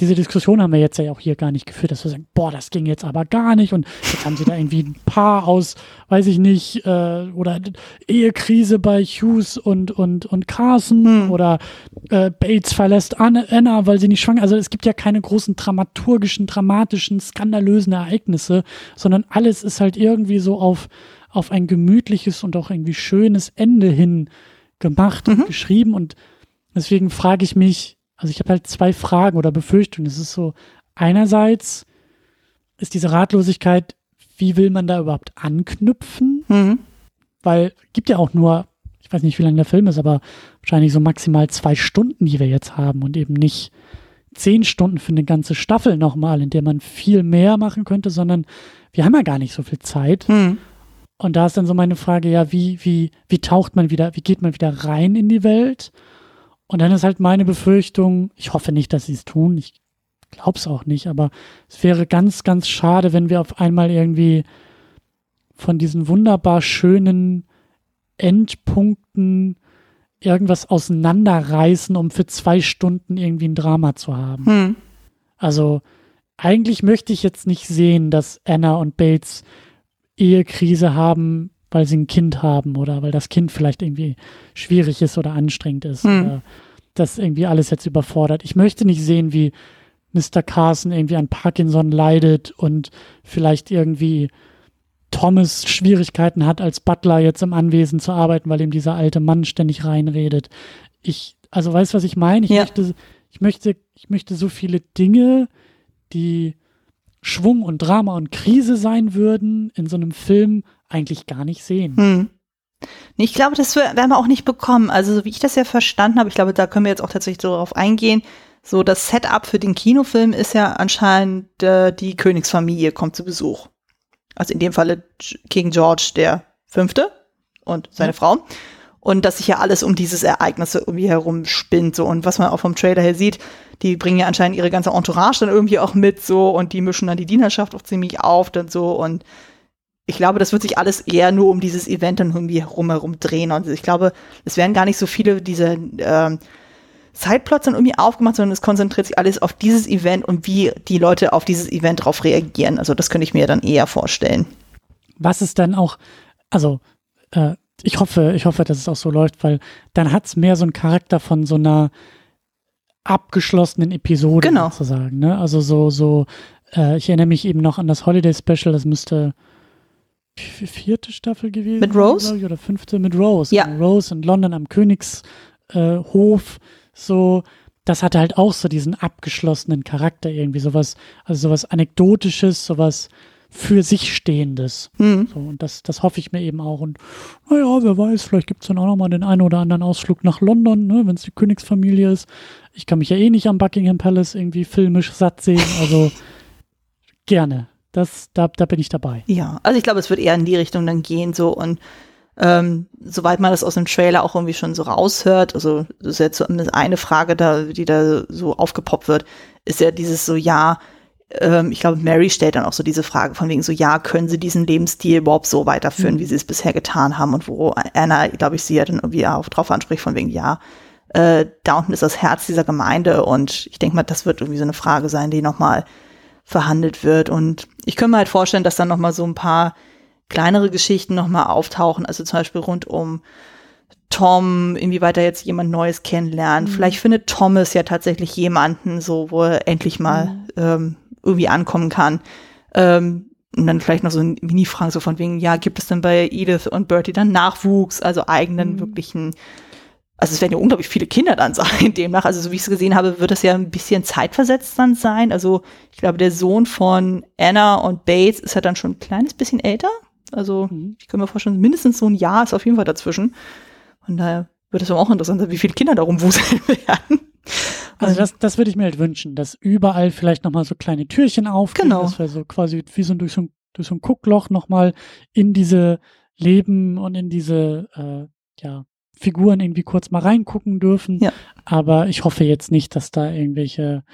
diese Diskussion haben wir jetzt ja auch hier gar nicht geführt, dass wir sagen, boah, das ging jetzt aber gar nicht und jetzt haben sie da irgendwie ein Paar aus, weiß ich nicht, äh, oder Ehekrise bei Hughes und, und, und Carson hm. oder äh, Bates verlässt Anna, weil sie nicht schwanger, also es gibt ja keine großen dramaturgischen, dramatischen, skandalösen Ereignisse, sondern alles ist halt irgendwie so auf, auf ein gemütliches und auch irgendwie schönes Ende hin gemacht mhm. und geschrieben und deswegen frage ich mich, also ich habe halt zwei Fragen oder Befürchtungen. Es ist so, einerseits ist diese Ratlosigkeit, wie will man da überhaupt anknüpfen? Mhm. Weil gibt ja auch nur, ich weiß nicht, wie lang der Film ist, aber wahrscheinlich so maximal zwei Stunden, die wir jetzt haben und eben nicht zehn Stunden für eine ganze Staffel nochmal, in der man viel mehr machen könnte, sondern wir haben ja gar nicht so viel Zeit. Mhm. Und da ist dann so meine Frage, ja, wie, wie, wie taucht man wieder, wie geht man wieder rein in die Welt? Und dann ist halt meine Befürchtung, ich hoffe nicht, dass sie es tun, ich glaube es auch nicht, aber es wäre ganz, ganz schade, wenn wir auf einmal irgendwie von diesen wunderbar schönen Endpunkten irgendwas auseinanderreißen, um für zwei Stunden irgendwie ein Drama zu haben. Hm. Also eigentlich möchte ich jetzt nicht sehen, dass Anna und Bates Ehekrise haben, weil sie ein Kind haben oder weil das Kind vielleicht irgendwie schwierig ist oder anstrengend ist hm. oder das irgendwie alles jetzt überfordert. Ich möchte nicht sehen, wie Mr. Carson irgendwie an Parkinson leidet und vielleicht irgendwie Thomas Schwierigkeiten hat, als Butler jetzt im Anwesen zu arbeiten, weil ihm dieser alte Mann ständig reinredet. Ich, also weißt du, was ich meine? Ich ja. möchte, ich möchte, ich möchte so viele Dinge, die Schwung und Drama und Krise sein würden, in so einem Film eigentlich gar nicht sehen. Hm. Ich glaube, das werden wir auch nicht bekommen. Also, so wie ich das ja verstanden habe, ich glaube, da können wir jetzt auch tatsächlich so darauf eingehen. So, das Setup für den Kinofilm ist ja anscheinend, äh, die Königsfamilie kommt zu Besuch. Also in dem Falle King George der Fünfte und seine ja. Frau. Und dass sich ja alles um dieses Ereignis irgendwie herum spinnt, so. Und was man auch vom Trailer her sieht, die bringen ja anscheinend ihre ganze Entourage dann irgendwie auch mit, so. Und die mischen dann die Dienerschaft auch ziemlich auf, dann so. Und ich glaube, das wird sich alles eher nur um dieses Event dann irgendwie herum drehen. Und ich glaube, es werden gar nicht so viele diese ähm, Sideplots dann irgendwie aufgemacht, sondern es konzentriert sich alles auf dieses Event und wie die Leute auf dieses Event darauf reagieren. Also das könnte ich mir dann eher vorstellen. Was ist dann auch, also äh, ich hoffe, ich hoffe, dass es auch so läuft, weil dann hat es mehr so einen Charakter von so einer abgeschlossenen Episode genau. sozusagen. Ne? Also so, so, äh, ich erinnere mich eben noch an das Holiday Special, das müsste vierte Staffel gewesen. Mit Rose? Ich, oder fünfte mit Rose. Ja. Rose in London am Königshof. Äh, so, das hatte halt auch so diesen abgeschlossenen Charakter irgendwie. Sowas, also sowas Anekdotisches, sowas für sich Stehendes. Mhm. So, und das, das hoffe ich mir eben auch. Und naja, wer weiß, vielleicht gibt es dann auch nochmal den einen oder anderen Ausflug nach London, ne, wenn es die Königsfamilie ist. Ich kann mich ja eh nicht am Buckingham Palace irgendwie filmisch satt sehen. Also (laughs) gerne. Das, da, da bin ich dabei. Ja, also ich glaube, es wird eher in die Richtung dann gehen, so und ähm, soweit man das aus dem Trailer auch irgendwie schon so raushört, also das ist jetzt so eine Frage, da, die da so aufgepoppt wird, ist ja dieses so, ja, ähm, ich glaube, Mary stellt dann auch so diese Frage von wegen so, ja, können sie diesen Lebensstil überhaupt so weiterführen, mhm. wie sie es bisher getan haben und wo Anna, glaube ich, sie ja dann irgendwie auch drauf anspricht von wegen, ja, äh, da unten ist das Herz dieser Gemeinde und ich denke mal, das wird irgendwie so eine Frage sein, die nochmal verhandelt wird. Und ich könnte mir halt vorstellen, dass dann noch mal so ein paar kleinere Geschichten nochmal auftauchen, also zum Beispiel rund um Tom, inwieweit er jetzt jemand Neues kennenlernt. Mhm. Vielleicht findet Thomas ja tatsächlich jemanden, so wo er endlich mal mhm. ähm, irgendwie ankommen kann. Ähm, und dann vielleicht noch so ein Mini-Fragen so von wegen, ja, gibt es denn bei Edith und Bertie dann Nachwuchs, also eigenen mhm. wirklichen, also es werden ja unglaublich viele Kinder dann sein (laughs) demnach. Also so wie ich es gesehen habe, wird es ja ein bisschen zeitversetzt dann sein. Also ich glaube, der Sohn von Anna und Bates ist ja dann schon ein kleines bisschen älter. Also mhm. ich kann mir vorstellen, mindestens so ein Jahr ist auf jeden Fall dazwischen. Und daher wird es auch interessant sein, wie viele Kinder darum wuseln (laughs) werden. Also das, das würde ich mir halt wünschen, dass überall vielleicht nochmal so kleine Türchen aufgehen, genau. dass wir so quasi wie so durch so ein, durch so ein Guckloch nochmal in diese Leben und in diese äh, ja, Figuren irgendwie kurz mal reingucken dürfen. Ja. Aber ich hoffe jetzt nicht, dass da irgendwelche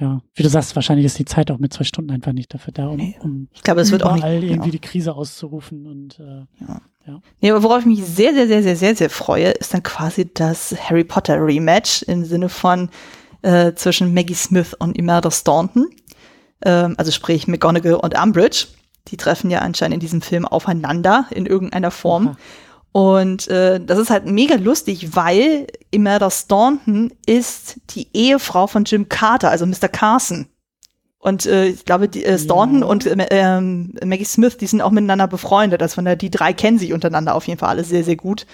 ja, wie du sagst, wahrscheinlich ist die Zeit auch mit zwei Stunden einfach nicht dafür da, um, um ich glaube, es wird auch nicht, irgendwie genau. die Krise auszurufen und äh, ja. ja. Nee, aber worauf ich mich sehr, sehr, sehr, sehr, sehr, sehr freue, ist dann quasi das Harry Potter Rematch im Sinne von äh, zwischen Maggie Smith und Imelda Staunton. Ähm, also sprich McGonagall und Umbridge. Die treffen ja anscheinend in diesem Film aufeinander in irgendeiner Form. Aha. Und äh, das ist halt mega lustig, weil Imelda Staunton ist die Ehefrau von Jim Carter, also Mr. Carson. Und äh, ich glaube, die, äh, Staunton ja. und äh, Maggie Smith, die sind auch miteinander befreundet. Also von der, die drei kennen sich untereinander auf jeden Fall alle sehr, sehr gut.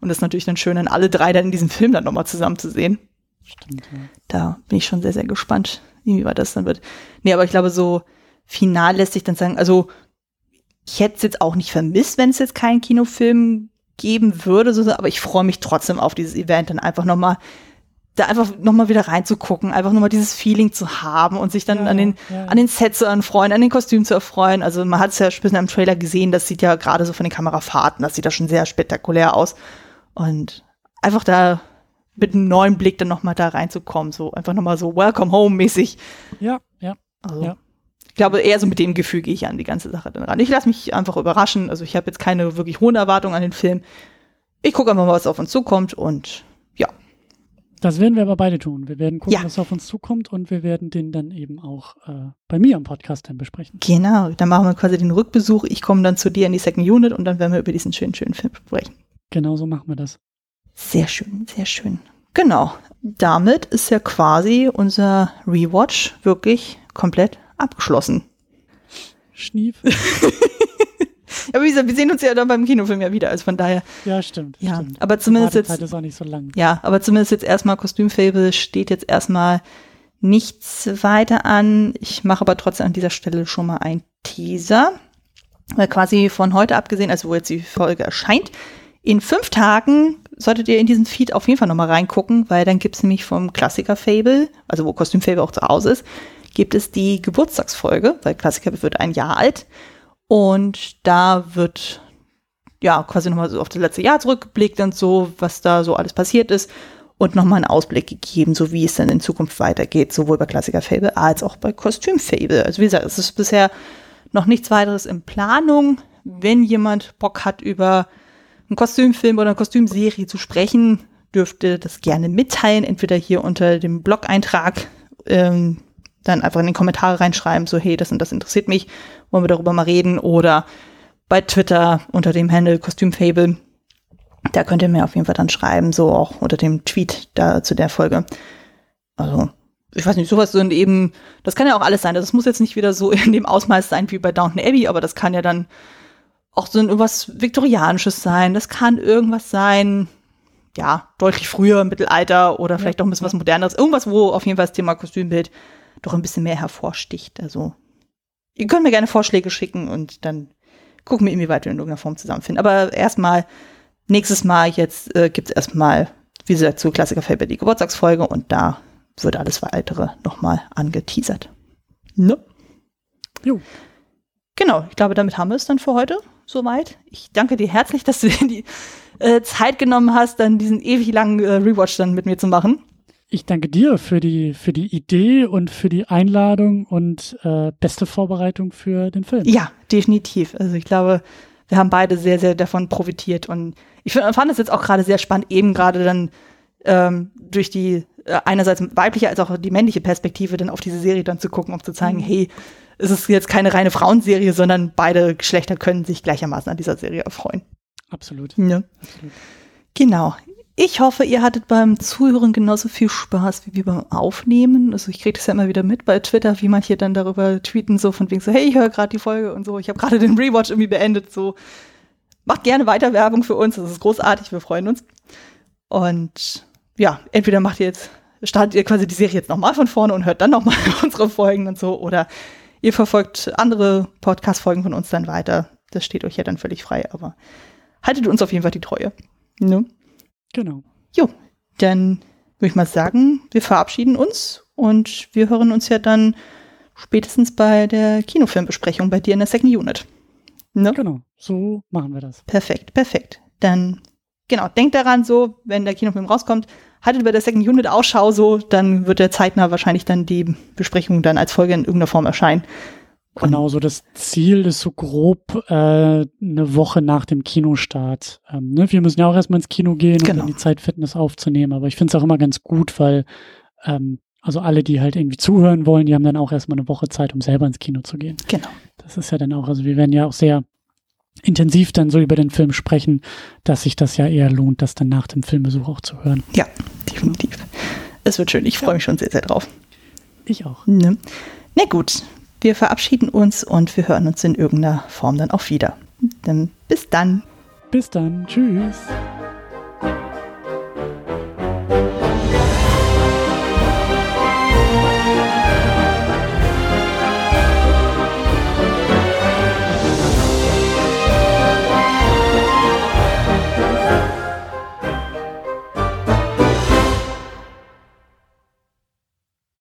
Und das ist natürlich dann schön, dann alle drei dann in diesem Film dann nochmal zusammen zu sehen. Stimmt, ja. Da bin ich schon sehr, sehr gespannt, wie weit das dann wird. Nee, aber ich glaube, so final lässt sich dann sagen, also ich hätte es jetzt auch nicht vermisst, wenn es jetzt keinen Kinofilm geben würde, so, aber ich freue mich trotzdem auf dieses Event dann einfach nochmal da einfach nochmal wieder reinzugucken, einfach nochmal dieses Feeling zu haben und sich dann ja, an den, ja. an den Sets zu erfreuen, an den Kostümen zu erfreuen. Also man hat es ja später im Trailer gesehen, das sieht ja gerade so von den Kamerafahrten, das sieht da schon sehr spektakulär aus. Und einfach da mit einem neuen Blick dann nochmal da reinzukommen, so einfach nochmal so Welcome Home mäßig. Ja, ja. Also, ja. Ich glaube, eher so mit dem Gefühl gehe ich an die ganze Sache dann ran. Ich lasse mich einfach überraschen. Also ich habe jetzt keine wirklich hohen Erwartungen an den Film. Ich gucke einfach mal, was auf uns zukommt und ja. Das werden wir aber beide tun. Wir werden gucken, ja. was auf uns zukommt und wir werden den dann eben auch äh, bei mir am Podcast dann besprechen. Genau, dann machen wir quasi den Rückbesuch. Ich komme dann zu dir in die Second Unit und dann werden wir über diesen schönen, schönen Film sprechen. Genau so machen wir das. Sehr schön, sehr schön. Genau. Damit ist ja quasi unser Rewatch wirklich komplett abgeschlossen. Schnief. (laughs) aber wie gesagt, wir sehen uns ja dann beim Kinofilm ja wieder, also von daher. Ja, stimmt. Ja, stimmt. aber zumindest jetzt. ist auch nicht so lang. Ja, aber zumindest jetzt erstmal Kostümfable steht jetzt erstmal nichts weiter an. Ich mache aber trotzdem an dieser Stelle schon mal einen Teaser. Weil quasi von heute abgesehen, also wo jetzt die Folge erscheint, in fünf Tagen solltet ihr in diesen Feed auf jeden Fall nochmal reingucken, weil dann gibt's nämlich vom Klassiker Fable, also wo Kostüm Fable auch zu Hause ist, gibt es die Geburtstagsfolge, weil Klassiker wird ein Jahr alt. Und da wird ja quasi nochmal so auf das letzte Jahr zurückgeblickt und so, was da so alles passiert ist. Und nochmal einen Ausblick gegeben, so wie es dann in Zukunft weitergeht, sowohl bei Klassiker Fable als auch bei Kostüm Fable. Also wie gesagt, es ist bisher noch nichts weiteres in Planung. Wenn jemand Bock hat, über einen Kostümfilm oder eine Kostümserie zu sprechen, dürfte das gerne mitteilen, entweder hier unter dem Blog-Eintrag ähm, dann einfach in die Kommentare reinschreiben, so hey, das und das interessiert mich, wollen wir darüber mal reden oder bei Twitter unter dem Handle Kostümfable. Da könnt ihr mir auf jeden Fall dann schreiben, so auch unter dem Tweet da zu der Folge. Also, ich weiß nicht, sowas sind eben, das kann ja auch alles sein. Das muss jetzt nicht wieder so in dem Ausmaß sein wie bei Downton Abbey, aber das kann ja dann auch so irgendwas Viktorianisches sein. Das kann irgendwas sein, ja, deutlich früher, Mittelalter oder vielleicht auch ein bisschen was Moderneres. Irgendwas, wo auf jeden Fall das Thema Kostümbild doch ein bisschen mehr hervorsticht. Also, ihr könnt mir gerne Vorschläge schicken und dann gucken wir, inwieweit wir in irgendeiner Form zusammenfinden. Aber erstmal, nächstes Mal jetzt äh, gibt es erstmal, wie gesagt, zu Klassiker Fable die Geburtstagsfolge und da wird alles weitere nochmal angeteasert. Ne? Jo. Genau, ich glaube, damit haben wir es dann für heute soweit. Ich danke dir herzlich, dass du dir die äh, Zeit genommen hast, dann diesen ewig langen äh, Rewatch dann mit mir zu machen. Ich danke dir für die, für die Idee und für die Einladung und äh, beste Vorbereitung für den Film. Ja, definitiv. Also ich glaube, wir haben beide sehr, sehr davon profitiert. Und ich fand es jetzt auch gerade sehr spannend, eben gerade dann ähm, durch die äh, einerseits weibliche als auch die männliche Perspektive dann auf diese Serie dann zu gucken, um zu zeigen, mhm. hey, es ist jetzt keine reine Frauenserie, sondern beide Geschlechter können sich gleichermaßen an dieser Serie erfreuen. Absolut. Ja. Absolut. Genau. Ich hoffe, ihr hattet beim Zuhören genauso viel Spaß wie wir beim Aufnehmen. Also ich kriege das ja immer wieder mit bei Twitter, wie manche dann darüber tweeten, so von wegen so, hey, ich höre gerade die Folge und so. Ich habe gerade den Rewatch irgendwie beendet. So, macht gerne weiter Werbung für uns. Das ist großartig, wir freuen uns. Und ja, entweder macht ihr jetzt, startet ihr quasi die Serie jetzt nochmal von vorne und hört dann nochmal (laughs) unsere Folgen und so, oder ihr verfolgt andere Podcast-Folgen von uns dann weiter. Das steht euch ja dann völlig frei, aber haltet uns auf jeden Fall die Treue. Ne? Genau. Jo, dann würde ich mal sagen, wir verabschieden uns und wir hören uns ja dann spätestens bei der Kinofilmbesprechung bei dir in der Second Unit. Ne? Genau, so machen wir das. Perfekt, perfekt. Dann, genau, denkt daran so, wenn der Kinofilm rauskommt, haltet bei der Second Unit Ausschau so, dann wird der zeitnah wahrscheinlich dann die Besprechung dann als Folge in irgendeiner Form erscheinen. Genau, so das Ziel ist so grob äh, eine Woche nach dem Kinostart. Ähm, ne? Wir müssen ja auch erstmal ins Kino gehen, um genau. die Zeit Fitness aufzunehmen. Aber ich finde es auch immer ganz gut, weil ähm, also alle, die halt irgendwie zuhören wollen, die haben dann auch erstmal eine Woche Zeit, um selber ins Kino zu gehen. Genau. Das ist ja dann auch, also wir werden ja auch sehr intensiv dann so über den Film sprechen, dass sich das ja eher lohnt, das dann nach dem Filmbesuch auch zu hören. Ja, definitiv. Es wird schön. Ich freue mich schon sehr, sehr drauf. Ich auch. Ne? Na gut, wir verabschieden uns und wir hören uns in irgendeiner Form dann auch wieder. Dann bis dann. Bis dann. Tschüss.